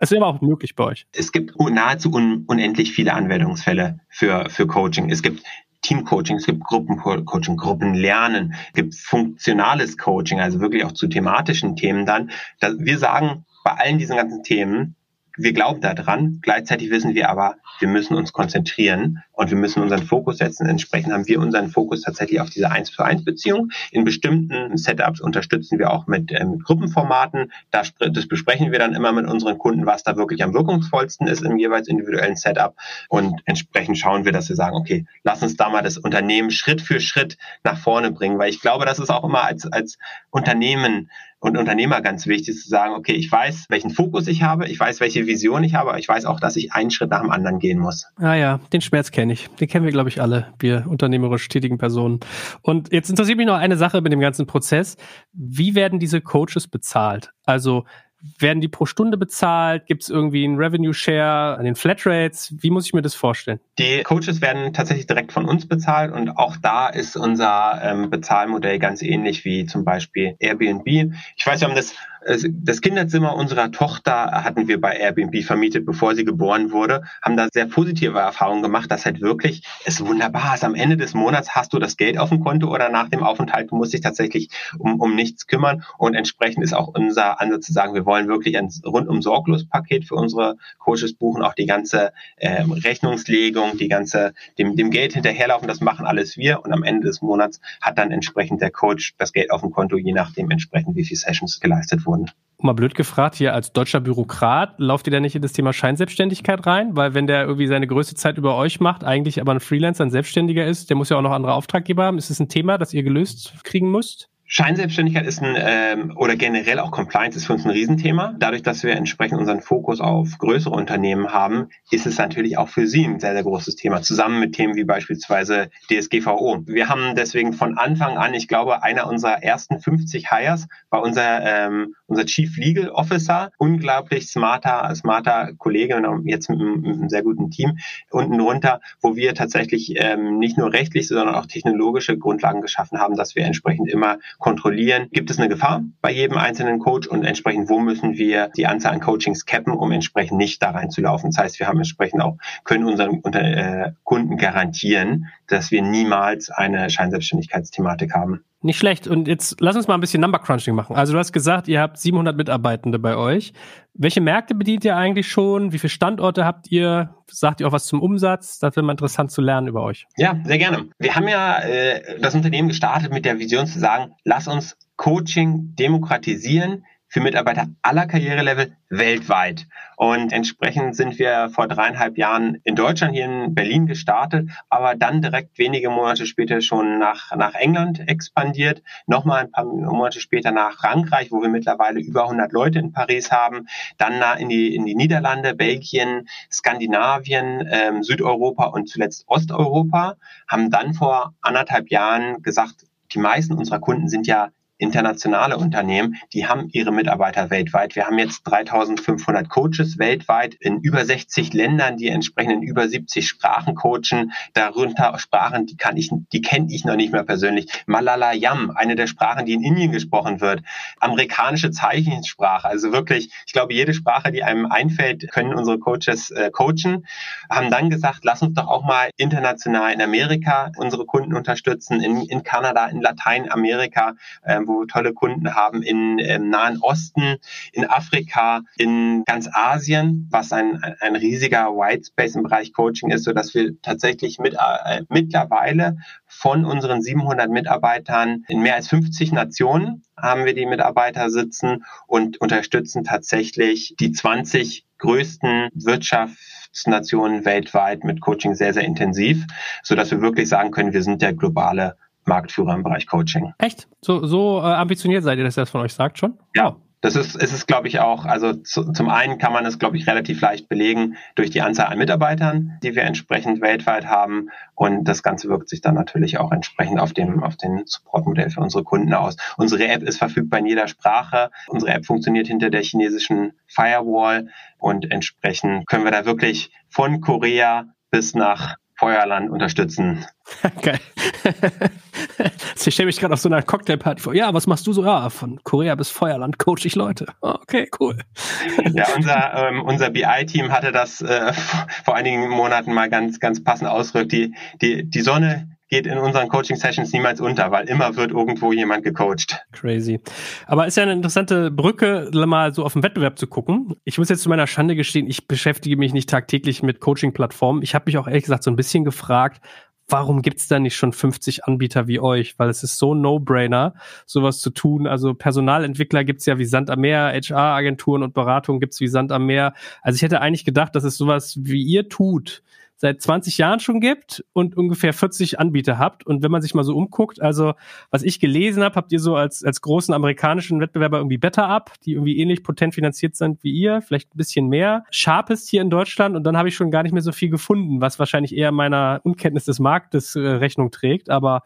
Es wäre auch möglich bei euch. Es gibt nahezu un unendlich viele Anwendungsfälle für, für Coaching. Es gibt Teamcoaching, es gibt Gruppencoaching, Gruppenlernen, es gibt funktionales Coaching, also wirklich auch zu thematischen Themen dann. wir sagen, bei allen diesen ganzen Themen wir glauben daran. Gleichzeitig wissen wir aber, wir müssen uns konzentrieren und wir müssen unseren Fokus setzen. Entsprechend haben wir unseren Fokus tatsächlich auf diese 1 zu 1 Beziehung. In bestimmten Setups unterstützen wir auch mit, äh, Gruppenformaten. Das, das besprechen wir dann immer mit unseren Kunden, was da wirklich am wirkungsvollsten ist im jeweils individuellen Setup. Und entsprechend schauen wir, dass wir sagen, okay, lass uns da mal das Unternehmen Schritt für Schritt nach vorne bringen, weil ich glaube, das ist auch immer als, als Unternehmen und Unternehmer ganz wichtig zu sagen, okay, ich weiß, welchen Fokus ich habe, ich weiß, welche Vision ich habe, aber ich weiß auch, dass ich einen Schritt nach dem anderen gehen muss. Ah ja, den Schmerz kenne ich. Den kennen wir, glaube ich, alle, wir unternehmerisch tätigen Personen. Und jetzt interessiert mich noch eine Sache mit dem ganzen Prozess. Wie werden diese Coaches bezahlt? Also Werden die pro Stunde bezahlt? Gibt es irgendwie einen Revenue Share an den Flatrates? Wie muss ich mir das vorstellen? Die Coaches werden tatsächlich direkt von uns bezahlt und auch da ist unser ähm, Bezahlmodell ganz ähnlich wie zum Beispiel Airbnb. Ich weiß, wir haben das das Kinderzimmer unserer Tochter hatten wir bei Airbnb vermietet, bevor sie geboren wurde, haben da sehr positive Erfahrungen gemacht, dass halt wirklich es wunderbar ist. Am Ende des Monats hast du das Geld auf dem Konto oder nach dem Aufenthalt, du musst dich tatsächlich um, um nichts kümmern. Und entsprechend ist auch unser Ansatz zu sagen, wir wollen wirklich ein rundum sorglos Paket für unsere Coaches buchen, auch die ganze ähm, Rechnungslegung, die ganze, dem, dem Geld hinterherlaufen, das machen alles wir. Und am Ende des Monats hat dann entsprechend der Coach das Geld auf dem Konto, je nachdem entsprechend, wie viele Sessions geleistet wurden wurden. Mal blöd gefragt, hier als deutscher Bürokrat, lauft ihr da nicht in das Thema Scheinselbstständigkeit rein? Weil wenn der irgendwie seine größte Zeit über euch macht, eigentlich aber ein Freelancer, ein Selbstständiger ist, der muss ja auch noch andere Auftraggeber haben. Ist es ein Thema, das ihr gelöst kriegen müsst? Scheinselbstständigkeit ist ein, ähm, oder generell auch Compliance ist für uns ein Riesenthema. Dadurch, dass wir entsprechend unseren Fokus auf größere Unternehmen haben, ist es natürlich auch für sie ein sehr, sehr großes Thema, zusammen mit Themen wie beispielsweise DSGVO. Wir haben deswegen von Anfang an, ich glaube, einer unserer ersten 50 Hires war unser, ähm, unser Chief Legal Officer, unglaublich smarter, smarter Kollege und jetzt mit einem, mit einem sehr guten Team unten drunter, wo wir tatsächlich ähm, nicht nur rechtlich, sondern auch technologische Grundlagen geschaffen haben, dass wir entsprechend immer kontrollieren, gibt es eine Gefahr bei jedem einzelnen Coach und entsprechend, wo müssen wir die Anzahl an Coachings cappen, um entsprechend nicht da reinzulaufen. Das heißt, wir haben entsprechend auch, können unseren äh, Kunden garantieren, dass wir niemals eine Scheinselbstständigkeitsthematik haben. Nicht schlecht. Und jetzt lass uns mal ein bisschen Number Crunching machen. Also du hast gesagt, ihr habt 700 Mitarbeitende bei euch. Welche Märkte bedient ihr eigentlich schon? Wie viele Standorte habt ihr? Sagt ihr auch was zum Umsatz? Das wäre mal interessant zu lernen über euch. Ja, sehr gerne. Wir haben ja äh, das Unternehmen gestartet mit der Vision zu sagen, lass uns Coaching demokratisieren für Mitarbeiter aller Karrierelevel weltweit. Und entsprechend sind wir vor dreieinhalb Jahren in Deutschland hier in Berlin gestartet, aber dann direkt wenige Monate später schon nach, nach England expandiert, nochmal ein paar Monate später nach Frankreich, wo wir mittlerweile über 100 Leute in Paris haben, dann in die, in die Niederlande, Belgien, Skandinavien, ähm, Südeuropa und zuletzt Osteuropa, haben dann vor anderthalb Jahren gesagt, die meisten unserer Kunden sind ja internationale Unternehmen, die haben ihre Mitarbeiter weltweit. Wir haben jetzt 3500 Coaches weltweit in über 60 Ländern, die entsprechend in über 70 Sprachen coachen. Darunter Sprachen, die kann ich, die kenne ich noch nicht mehr persönlich. Malalayam, eine der Sprachen, die in Indien gesprochen wird. Amerikanische Zeichensprache, also wirklich, ich glaube, jede Sprache, die einem einfällt, können unsere Coaches äh, coachen. Haben dann gesagt, lass uns doch auch mal international in Amerika unsere Kunden unterstützen, in, in Kanada, in Lateinamerika, ähm, wo wir tolle Kunden haben in, im Nahen Osten, in Afrika, in ganz Asien, was ein, ein riesiger Whitespace im Bereich Coaching ist, so dass wir tatsächlich mit, äh, mittlerweile von unseren 700 Mitarbeitern in mehr als 50 Nationen haben wir die Mitarbeiter sitzen und unterstützen tatsächlich die 20 größten Wirtschaftsnationen weltweit mit Coaching sehr, sehr intensiv, so dass wir wirklich sagen können, wir sind der globale Marktführer im Bereich Coaching. Echt? So, so äh, ambitioniert seid ihr, dass ihr das von euch sagt schon? Ja. Das ist, es ist, glaube ich, auch, also zu, zum einen kann man es, glaube ich, relativ leicht belegen durch die Anzahl an Mitarbeitern, die wir entsprechend weltweit haben. Und das Ganze wirkt sich dann natürlich auch entsprechend auf dem, auf den Supportmodell für unsere Kunden aus. Unsere App ist verfügbar in jeder Sprache. Unsere App funktioniert hinter der chinesischen Firewall und entsprechend können wir da wirklich von Korea bis nach Feuerland unterstützen. Geil. ich stelle mich gerade auf so einer Cocktailparty vor. Ja, was machst du so? Ja, von Korea bis Feuerland coach ich Leute. Okay, cool. ja, unser, ähm, unser BI-Team hatte das äh, vor einigen Monaten mal ganz, ganz passend ausgedrückt. Die, die, die Sonne geht in unseren Coaching-Sessions niemals unter, weil immer wird irgendwo jemand gecoacht. Crazy. Aber ist ja eine interessante Brücke, mal so auf den Wettbewerb zu gucken. Ich muss jetzt zu meiner Schande gestehen, ich beschäftige mich nicht tagtäglich mit Coaching-Plattformen. Ich habe mich auch ehrlich gesagt so ein bisschen gefragt, warum gibt's da nicht schon 50 Anbieter wie euch? Weil es ist so No-Brainer, sowas zu tun. Also Personalentwickler gibt's ja wie Sand am Meer, HR-Agenturen und Beratungen gibt's wie Sand am Meer. Also ich hätte eigentlich gedacht, dass es sowas wie ihr tut, seit 20 Jahren schon gibt und ungefähr 40 Anbieter habt. Und wenn man sich mal so umguckt, also was ich gelesen habe, habt ihr so als, als großen amerikanischen Wettbewerber irgendwie Better Up, die irgendwie ähnlich potent finanziert sind wie ihr, vielleicht ein bisschen mehr. Sharpest hier in Deutschland und dann habe ich schon gar nicht mehr so viel gefunden, was wahrscheinlich eher meiner Unkenntnis des Marktes äh, Rechnung trägt. Aber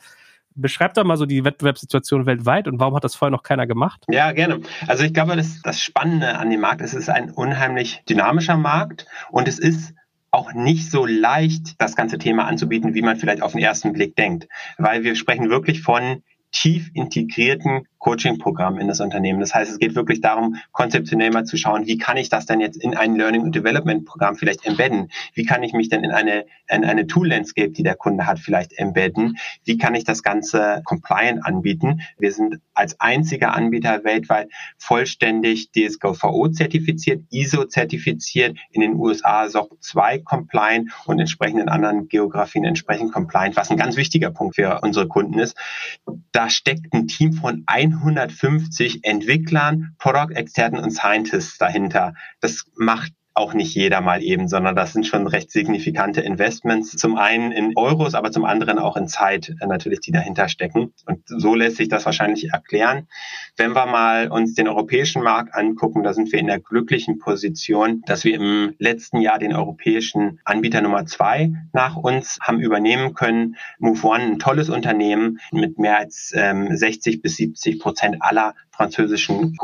Beschreib doch mal so die Wettbewerbssituation weltweit und warum hat das vorher noch keiner gemacht? Ja, gerne. Also ich glaube, das, das Spannende an dem Markt ist, es ist ein unheimlich dynamischer Markt und es ist auch nicht so leicht, das ganze Thema anzubieten, wie man vielleicht auf den ersten Blick denkt. Weil wir sprechen wirklich von tief integrierten Coaching-Programm in das Unternehmen. Das heißt, es geht wirklich darum, konzeptionell mal zu schauen, wie kann ich das denn jetzt in ein Learning- und Development-Programm vielleicht embedden? Wie kann ich mich denn in eine, in eine Tool-Landscape, die der Kunde hat, vielleicht embedden? Wie kann ich das Ganze compliant anbieten? Wir sind als einziger Anbieter weltweit vollständig DSGVO zertifiziert, ISO zertifiziert, in den USA SOC 2 compliant und entsprechend in anderen Geografien entsprechend compliant, was ein ganz wichtiger Punkt für unsere Kunden ist. Da steckt ein Team von 150 Entwicklern, Product-Experten und Scientists dahinter. Das macht auch nicht jeder mal eben, sondern das sind schon recht signifikante Investments. Zum einen in Euros, aber zum anderen auch in Zeit äh, natürlich, die dahinter stecken. Und so lässt sich das wahrscheinlich erklären. Wenn wir mal uns den europäischen Markt angucken, da sind wir in der glücklichen Position, dass wir im letzten Jahr den europäischen Anbieter Nummer zwei nach uns haben übernehmen können. Move One, ein tolles Unternehmen mit mehr als ähm, 60 bis 70 Prozent aller französischen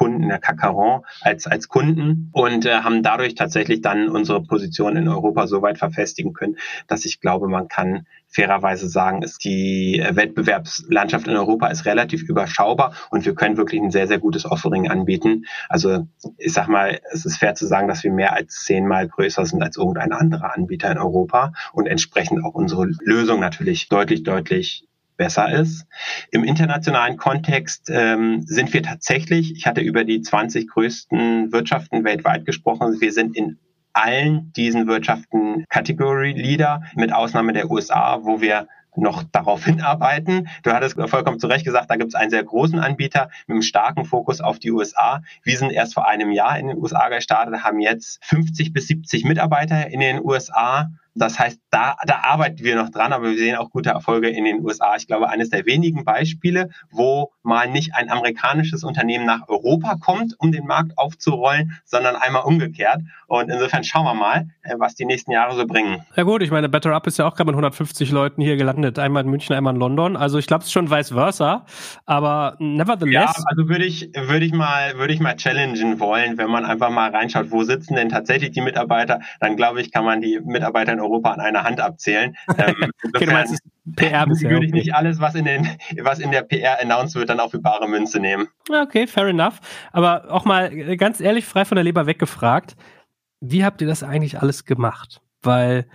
Großkunden der Cacaron als, als Kunden und äh, haben dadurch tatsächlich dann unsere Position in Europa so weit verfestigen können, dass ich glaube, man kann fairerweise sagen, ist die Wettbewerbslandschaft in Europa ist relativ überschaubar und wir können wirklich ein sehr, sehr gutes Offering anbieten. Also ich sag mal, es ist fair zu sagen, dass wir mehr als zehnmal größer sind als irgendein anderer Anbieter in Europa und entsprechend auch unsere Lösung natürlich deutlich, deutlich besser ist. Im internationalen Kontext ähm, sind wir tatsächlich, ich hatte über die 20 größten Wirtschaften weltweit gesprochen, wir sind in allen diesen Wirtschaften Category Leader, mit Ausnahme der USA, wo wir noch darauf hinarbeiten. Du hattest vollkommen zu Recht gesagt, da gibt es einen sehr großen Anbieter mit einem starken Fokus auf die USA. Wir sind erst vor einem Jahr in den USA gestartet, haben jetzt 50 bis 70 Mitarbeiter in den USA das heißt, da, da arbeiten wir noch dran, aber wir sehen auch gute Erfolge in den USA. Ich glaube, eines der wenigen Beispiele, wo mal nicht ein amerikanisches Unternehmen nach Europa kommt, um den Markt aufzurollen, sondern einmal umgekehrt. Und insofern schauen wir mal, äh, was die nächsten Jahre so bringen. Ja gut, ich meine, Better Up ist ja auch gerade mit 150 Leuten hier gelandet. Einmal in München, einmal in London. Also ich glaube, es ist schon vice versa. Aber nevertheless. Ja, also würde ich, würde ich mal, würde ich mal challengen wollen, wenn man einfach mal reinschaut, wo sitzen denn tatsächlich die Mitarbeiter, dann glaube ich, kann man die Mitarbeiter in Europa an einer Hand abzählen. Ähm, okay, du meinst, PR bisher. Würde ich nicht alles, was in, den, was in der PR announced wird, dann auch für bare Münze nehmen. Okay, fair enough. Aber auch mal ganz ehrlich, frei von der Leber weggefragt, wie habt ihr das eigentlich alles gemacht? Weil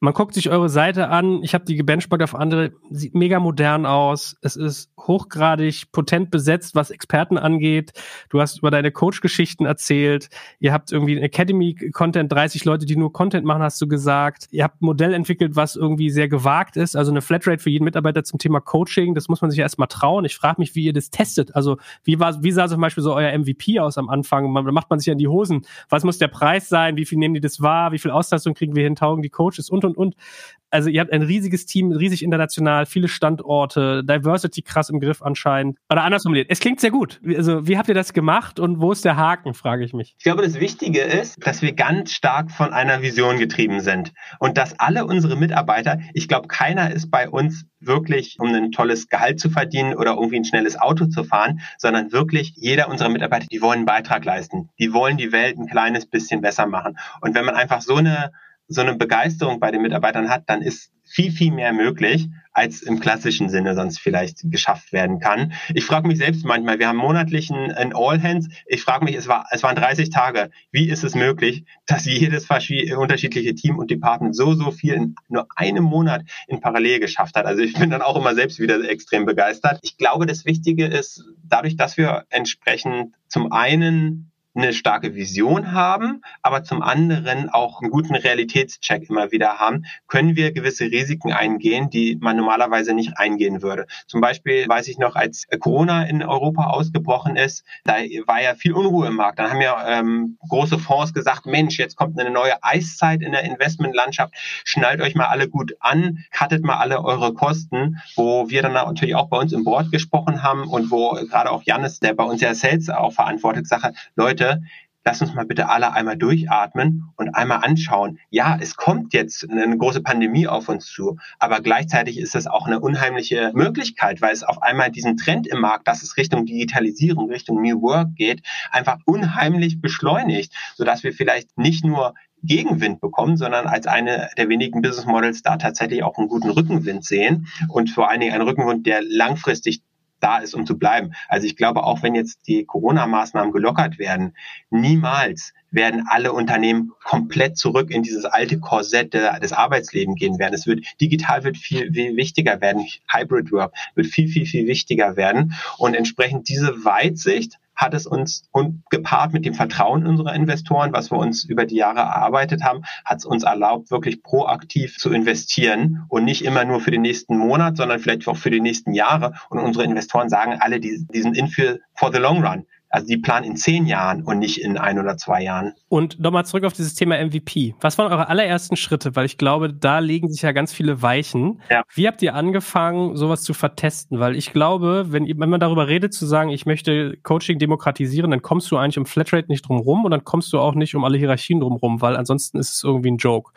man guckt sich eure Seite an. Ich habe die gebenchmarkt auf andere. Sieht mega modern aus. Es ist hochgradig potent besetzt, was Experten angeht. Du hast über deine Coach-Geschichten erzählt. Ihr habt irgendwie Academy-Content, 30 Leute, die nur Content machen, hast du gesagt. Ihr habt ein Modell entwickelt, was irgendwie sehr gewagt ist. Also eine Flatrate für jeden Mitarbeiter zum Thema Coaching. Das muss man sich erstmal trauen. Ich frage mich, wie ihr das testet. Also wie, war, wie sah zum Beispiel so euer MVP aus am Anfang? Man, macht man sich ja in die Hosen. Was muss der Preis sein? Wie viel nehmen die das wahr? Wie viel Auslastung kriegen wir hin? Taugen die Coaches und und, und. Also ihr habt ein riesiges Team, riesig international, viele Standorte, Diversity krass im Griff anscheinend. Oder anders formuliert. Es klingt sehr gut. Also wie habt ihr das gemacht und wo ist der Haken, frage ich mich. Ich glaube, das Wichtige ist, dass wir ganz stark von einer Vision getrieben sind und dass alle unsere Mitarbeiter, ich glaube, keiner ist bei uns wirklich, um ein tolles Gehalt zu verdienen oder irgendwie ein schnelles Auto zu fahren, sondern wirklich jeder unserer Mitarbeiter, die wollen einen Beitrag leisten. Die wollen die Welt ein kleines bisschen besser machen. Und wenn man einfach so eine so eine Begeisterung bei den Mitarbeitern hat, dann ist viel, viel mehr möglich, als im klassischen Sinne sonst vielleicht geschafft werden kann. Ich frage mich selbst manchmal, wir haben monatlich ein, ein All Hands. Ich frage mich, es, war, es waren 30 Tage. Wie ist es möglich, dass jedes unterschiedliche Team und Department so, so viel in nur einem Monat in Parallel geschafft hat? Also ich bin dann auch immer selbst wieder extrem begeistert. Ich glaube, das Wichtige ist, dadurch, dass wir entsprechend zum einen eine starke Vision haben, aber zum anderen auch einen guten Realitätscheck immer wieder haben, können wir gewisse Risiken eingehen, die man normalerweise nicht eingehen würde. Zum Beispiel weiß ich noch, als Corona in Europa ausgebrochen ist, da war ja viel Unruhe im Markt. Dann haben ja ähm, große Fonds gesagt, Mensch, jetzt kommt eine neue Eiszeit in der Investmentlandschaft, schnallt euch mal alle gut an, cuttet mal alle eure Kosten, wo wir dann natürlich auch bei uns im Board gesprochen haben und wo gerade auch Janis, der bei uns ja Sales auch verantwortet, gesagt Leute, Leute, lass uns mal bitte alle einmal durchatmen und einmal anschauen. Ja, es kommt jetzt eine große Pandemie auf uns zu, aber gleichzeitig ist es auch eine unheimliche Möglichkeit, weil es auf einmal diesen Trend im Markt, dass es Richtung Digitalisierung, Richtung New Work geht, einfach unheimlich beschleunigt, sodass wir vielleicht nicht nur Gegenwind bekommen, sondern als eine der wenigen Business Models da tatsächlich auch einen guten Rückenwind sehen und vor allen Dingen einen Rückenwind, der langfristig da ist, um zu bleiben. Also ich glaube, auch wenn jetzt die Corona-Maßnahmen gelockert werden, niemals werden alle Unternehmen komplett zurück in dieses alte Korsett des Arbeitslebens gehen werden. Es wird digital wird viel, viel wichtiger werden. Hybrid Work wird viel, viel, viel wichtiger werden. Und entsprechend diese Weitsicht hat es uns und gepaart mit dem Vertrauen unserer Investoren, was wir uns über die Jahre erarbeitet haben, hat es uns erlaubt, wirklich proaktiv zu investieren und nicht immer nur für den nächsten Monat, sondern vielleicht auch für die nächsten Jahre. Und unsere Investoren sagen alle, die, die sind in für for the long run. Also die planen in zehn Jahren und nicht in ein oder zwei Jahren. Und nochmal zurück auf dieses Thema MVP. Was waren eure allerersten Schritte? Weil ich glaube, da legen sich ja ganz viele Weichen. Ja. Wie habt ihr angefangen, sowas zu vertesten? Weil ich glaube, wenn, wenn man darüber redet, zu sagen, ich möchte Coaching demokratisieren, dann kommst du eigentlich um Flatrate nicht drum rum und dann kommst du auch nicht um alle Hierarchien drum rum, weil ansonsten ist es irgendwie ein Joke.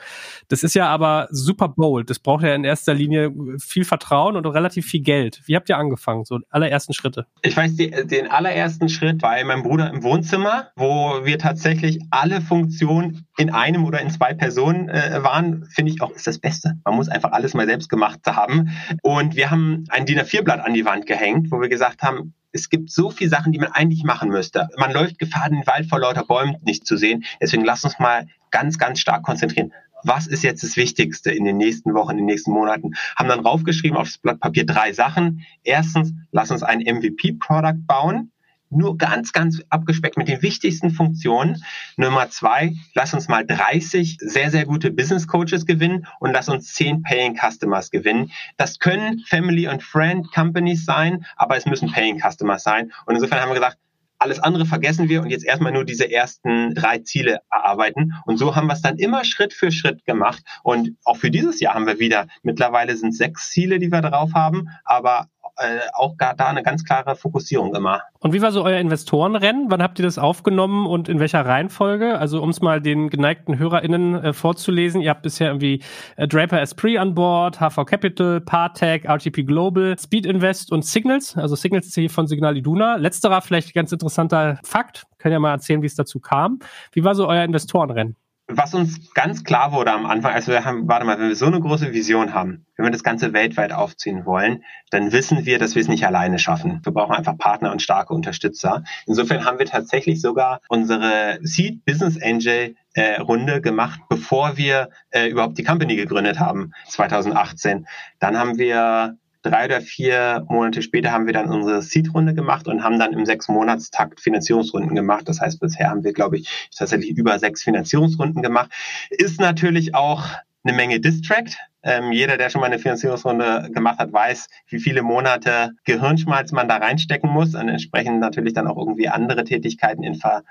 Das ist ja aber super bold. Das braucht ja in erster Linie viel Vertrauen und relativ viel Geld. Wie habt ihr angefangen? So allerersten Schritte? Ich weiß, die, den allerersten Schritt bei meinem Bruder im Wohnzimmer, wo wir tatsächlich alle Funktionen in einem oder in zwei Personen äh, waren, finde ich auch ist das Beste. Man muss einfach alles mal selbst gemacht haben. Und wir haben ein DIN A4-Blatt an die Wand gehängt, wo wir gesagt haben, es gibt so viele Sachen, die man eigentlich machen müsste. Man läuft Gefahr, den Wald vor lauter Bäumen nicht zu sehen. Deswegen lass uns mal ganz, ganz stark konzentrieren was ist jetzt das Wichtigste in den nächsten Wochen, in den nächsten Monaten? Haben dann raufgeschrieben aufs Blatt Papier drei Sachen. Erstens, lass uns ein MVP-Product bauen nur ganz, ganz abgespeckt mit den wichtigsten Funktionen. Nummer zwei, lass uns mal 30 sehr, sehr gute Business Coaches gewinnen und lass uns 10 Paying Customers gewinnen. Das können Family und Friend Companies sein, aber es müssen Paying Customers sein. Und insofern haben wir gesagt, alles andere vergessen wir und jetzt erstmal nur diese ersten drei Ziele erarbeiten. Und so haben wir es dann immer Schritt für Schritt gemacht. Und auch für dieses Jahr haben wir wieder, mittlerweile sind sechs Ziele, die wir drauf haben, aber äh, auch gar da eine ganz klare Fokussierung immer. Und wie war so euer Investorenrennen? Wann habt ihr das aufgenommen und in welcher Reihenfolge? Also um es mal den geneigten HörerInnen äh, vorzulesen, ihr habt bisher irgendwie äh, Draper Esprit an Bord, HV Capital, Partech, RTP Global, Speed Invest und Signals. Also Signals hier von Signal Iduna. Letzterer vielleicht ganz interessanter Fakt. Könnt ihr mal erzählen, wie es dazu kam. Wie war so euer Investorenrennen? Was uns ganz klar wurde am Anfang, also wir haben, warte mal, wenn wir so eine große Vision haben, wenn wir das Ganze weltweit aufziehen wollen, dann wissen wir, dass wir es nicht alleine schaffen. Wir brauchen einfach Partner und starke Unterstützer. Insofern haben wir tatsächlich sogar unsere Seed Business Angel äh, Runde gemacht, bevor wir äh, überhaupt die Company gegründet haben, 2018. Dann haben wir drei oder vier Monate später haben wir dann unsere Seed-Runde gemacht und haben dann im sechs Monatstakt Finanzierungsrunden gemacht. Das heißt, bisher haben wir, glaube ich, tatsächlich über sechs Finanzierungsrunden gemacht. Ist natürlich auch eine Menge Distract. Ähm, jeder, der schon mal eine Finanzierungsrunde gemacht hat, weiß, wie viele Monate Gehirnschmalz man da reinstecken muss und entsprechend natürlich dann auch irgendwie andere Tätigkeiten in Ver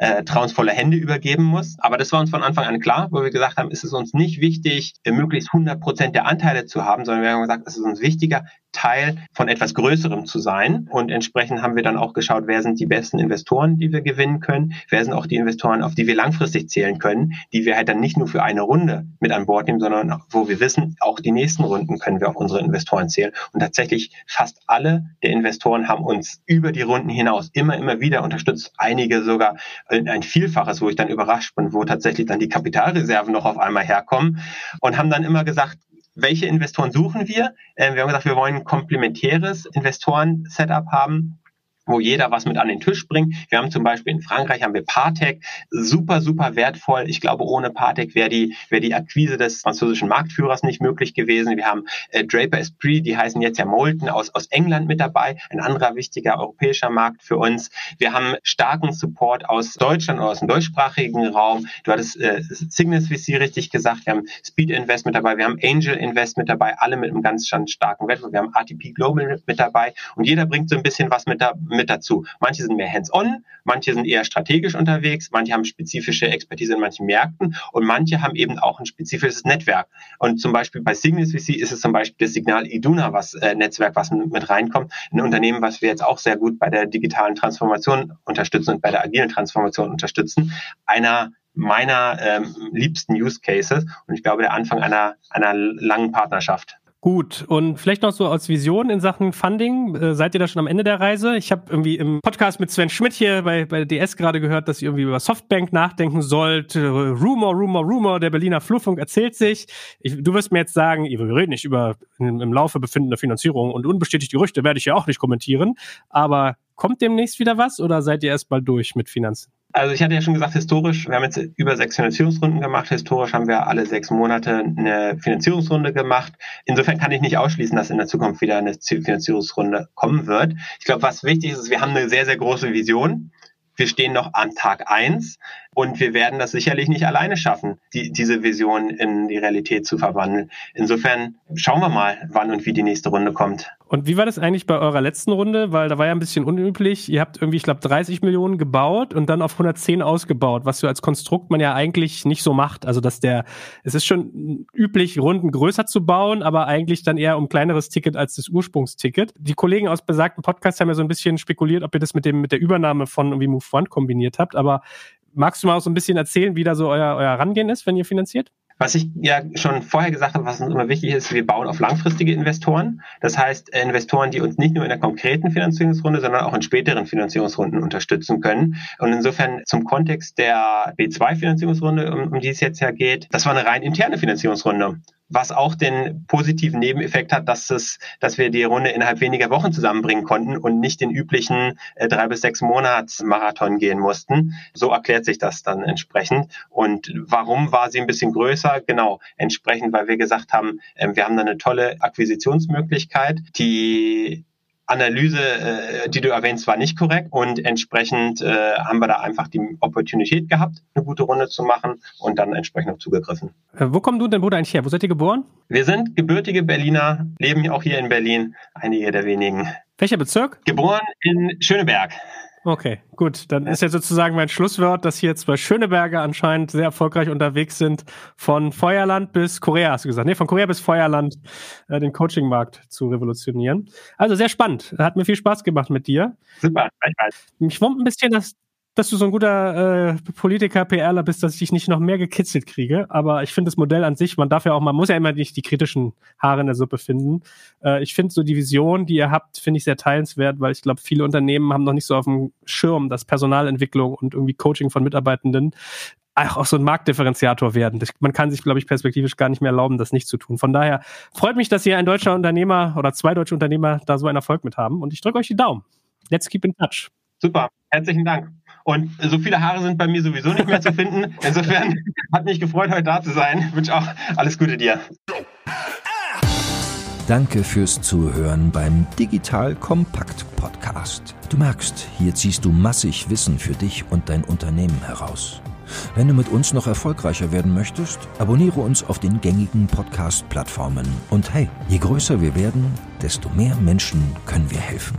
äh, trauensvolle Hände übergeben muss. Aber das war uns von Anfang an klar, wo wir gesagt haben, ist es uns nicht wichtig, möglichst 100 Prozent der Anteile zu haben, sondern wir haben gesagt, es ist uns wichtiger, Teil von etwas Größerem zu sein. Und entsprechend haben wir dann auch geschaut, wer sind die besten Investoren, die wir gewinnen können, wer sind auch die Investoren, auf die wir langfristig zählen können, die wir halt dann nicht nur für eine Runde mit an Bord nehmen, sondern wo wir wissen, auch die nächsten Runden können wir auf unsere Investoren zählen. Und tatsächlich fast alle der Investoren haben uns über die Runden hinaus immer, immer wieder unterstützt. Einige sogar ein Vielfaches, wo ich dann überrascht bin, wo tatsächlich dann die Kapitalreserven noch auf einmal herkommen und haben dann immer gesagt, welche Investoren suchen wir? Äh, wir haben gesagt, wir wollen ein komplementäres Investoren-Setup haben wo jeder was mit an den Tisch bringt. Wir haben zum Beispiel in Frankreich haben wir Partec, super, super wertvoll. Ich glaube, ohne Partec wäre die, wäre die Akquise des französischen Marktführers nicht möglich gewesen. Wir haben äh, Draper Esprit, die heißen jetzt ja Molten aus, aus England mit dabei, ein anderer wichtiger europäischer Markt für uns. Wir haben starken Support aus Deutschland oder aus dem deutschsprachigen Raum. Du hattest äh, Cygnus VC richtig gesagt. Wir haben Speed Invest mit dabei. Wir haben Angel Invest mit dabei. Alle mit einem ganz starken Wettbewerb. Wir haben RTP Global mit dabei. Und jeder bringt so ein bisschen was mit, da, dazu. Manche sind mehr hands-on, manche sind eher strategisch unterwegs, manche haben spezifische Expertise in manchen Märkten und manche haben eben auch ein spezifisches Netzwerk. Und zum Beispiel bei Signus VC ist es zum Beispiel das Signal Iduna, was äh, Netzwerk, was mit reinkommt. Ein Unternehmen, was wir jetzt auch sehr gut bei der digitalen Transformation unterstützen und bei der agilen Transformation unterstützen. Einer meiner ähm, liebsten Use Cases und ich glaube der Anfang einer, einer langen Partnerschaft. Gut, und vielleicht noch so als Vision in Sachen Funding. Äh, seid ihr da schon am Ende der Reise? Ich habe irgendwie im Podcast mit Sven Schmidt hier bei, bei DS gerade gehört, dass ihr irgendwie über Softbank nachdenken sollt. Äh, Rumor, Rumor, Rumor, der Berliner Flurfunk erzählt sich. Ich, du wirst mir jetzt sagen, wir reden nicht über im, im Laufe befindende Finanzierung und unbestätigte Gerüchte werde ich ja auch nicht kommentieren. Aber kommt demnächst wieder was oder seid ihr erst mal durch mit Finanzen? Also ich hatte ja schon gesagt, historisch, wir haben jetzt über sechs Finanzierungsrunden gemacht. Historisch haben wir alle sechs Monate eine Finanzierungsrunde gemacht. Insofern kann ich nicht ausschließen, dass in der Zukunft wieder eine Finanzierungsrunde kommen wird. Ich glaube, was wichtig ist, ist, wir haben eine sehr, sehr große Vision. Wir stehen noch am Tag eins und wir werden das sicherlich nicht alleine schaffen, die, diese Vision in die Realität zu verwandeln. Insofern schauen wir mal, wann und wie die nächste Runde kommt. Und wie war das eigentlich bei eurer letzten Runde? Weil da war ja ein bisschen unüblich. Ihr habt irgendwie, ich glaube, 30 Millionen gebaut und dann auf 110 ausgebaut, was so als Konstrukt man ja eigentlich nicht so macht. Also, dass der, es ist schon üblich, Runden größer zu bauen, aber eigentlich dann eher um kleineres Ticket als das Ursprungsticket. Die Kollegen aus besagten Podcasts haben ja so ein bisschen spekuliert, ob ihr das mit dem, mit der Übernahme von irgendwie Move One kombiniert habt. Aber magst du mal auch so ein bisschen erzählen, wie da so euer, euer Rangehen ist, wenn ihr finanziert? Was ich ja schon vorher gesagt habe, was uns immer wichtig ist, wir bauen auf langfristige Investoren. Das heißt, äh, Investoren, die uns nicht nur in der konkreten Finanzierungsrunde, sondern auch in späteren Finanzierungsrunden unterstützen können. Und insofern zum Kontext der B2-Finanzierungsrunde, um, um die es jetzt ja geht, das war eine rein interne Finanzierungsrunde was auch den positiven Nebeneffekt hat, dass es, dass wir die Runde innerhalb weniger Wochen zusammenbringen konnten und nicht den üblichen äh, drei bis sechs Monats Marathon gehen mussten. So erklärt sich das dann entsprechend. Und warum war sie ein bisschen größer? Genau, entsprechend, weil wir gesagt haben, äh, wir haben da eine tolle Akquisitionsmöglichkeit, die Analyse, äh, die du erwähnst, war nicht korrekt und entsprechend äh, haben wir da einfach die Opportunität gehabt, eine gute Runde zu machen und dann entsprechend auch zugegriffen. Äh, wo kommt du und dein Bruder eigentlich her? Wo seid ihr geboren? Wir sind gebürtige Berliner, leben auch hier in Berlin, einige der wenigen. Welcher Bezirk? Geboren in Schöneberg. Okay, gut. Dann ist ja sozusagen mein Schlusswort, dass hier zwei Schöneberger anscheinend sehr erfolgreich unterwegs sind, von Feuerland bis Korea, hast du gesagt. Nee, von Korea bis Feuerland äh, den Coachingmarkt zu revolutionieren. Also sehr spannend. Hat mir viel Spaß gemacht mit dir. Super, Mich wurmt ein bisschen das dass du so ein guter äh, Politiker, PRler bist, dass ich dich nicht noch mehr gekitzelt kriege. Aber ich finde das Modell an sich, man darf ja auch, man muss ja immer nicht die kritischen Haare in der Suppe finden. Äh, ich finde so die Vision, die ihr habt, finde ich sehr teilenswert, weil ich glaube, viele Unternehmen haben noch nicht so auf dem Schirm, dass Personalentwicklung und irgendwie Coaching von Mitarbeitenden auch so ein Marktdifferenziator werden. Das, man kann sich, glaube ich, perspektivisch gar nicht mehr erlauben, das nicht zu tun. Von daher freut mich, dass hier ein deutscher Unternehmer oder zwei deutsche Unternehmer da so einen Erfolg mit haben. Und ich drücke euch die Daumen. Let's keep in touch. Super. Herzlichen Dank. Und so viele Haare sind bei mir sowieso nicht mehr zu finden. Insofern hat mich gefreut, heute da zu sein. Ich wünsche auch alles Gute dir. Danke fürs Zuhören beim Digital Kompakt Podcast. Du merkst, hier ziehst du massig Wissen für dich und dein Unternehmen heraus. Wenn du mit uns noch erfolgreicher werden möchtest, abonniere uns auf den gängigen Podcast-Plattformen. Und hey, je größer wir werden, desto mehr Menschen können wir helfen.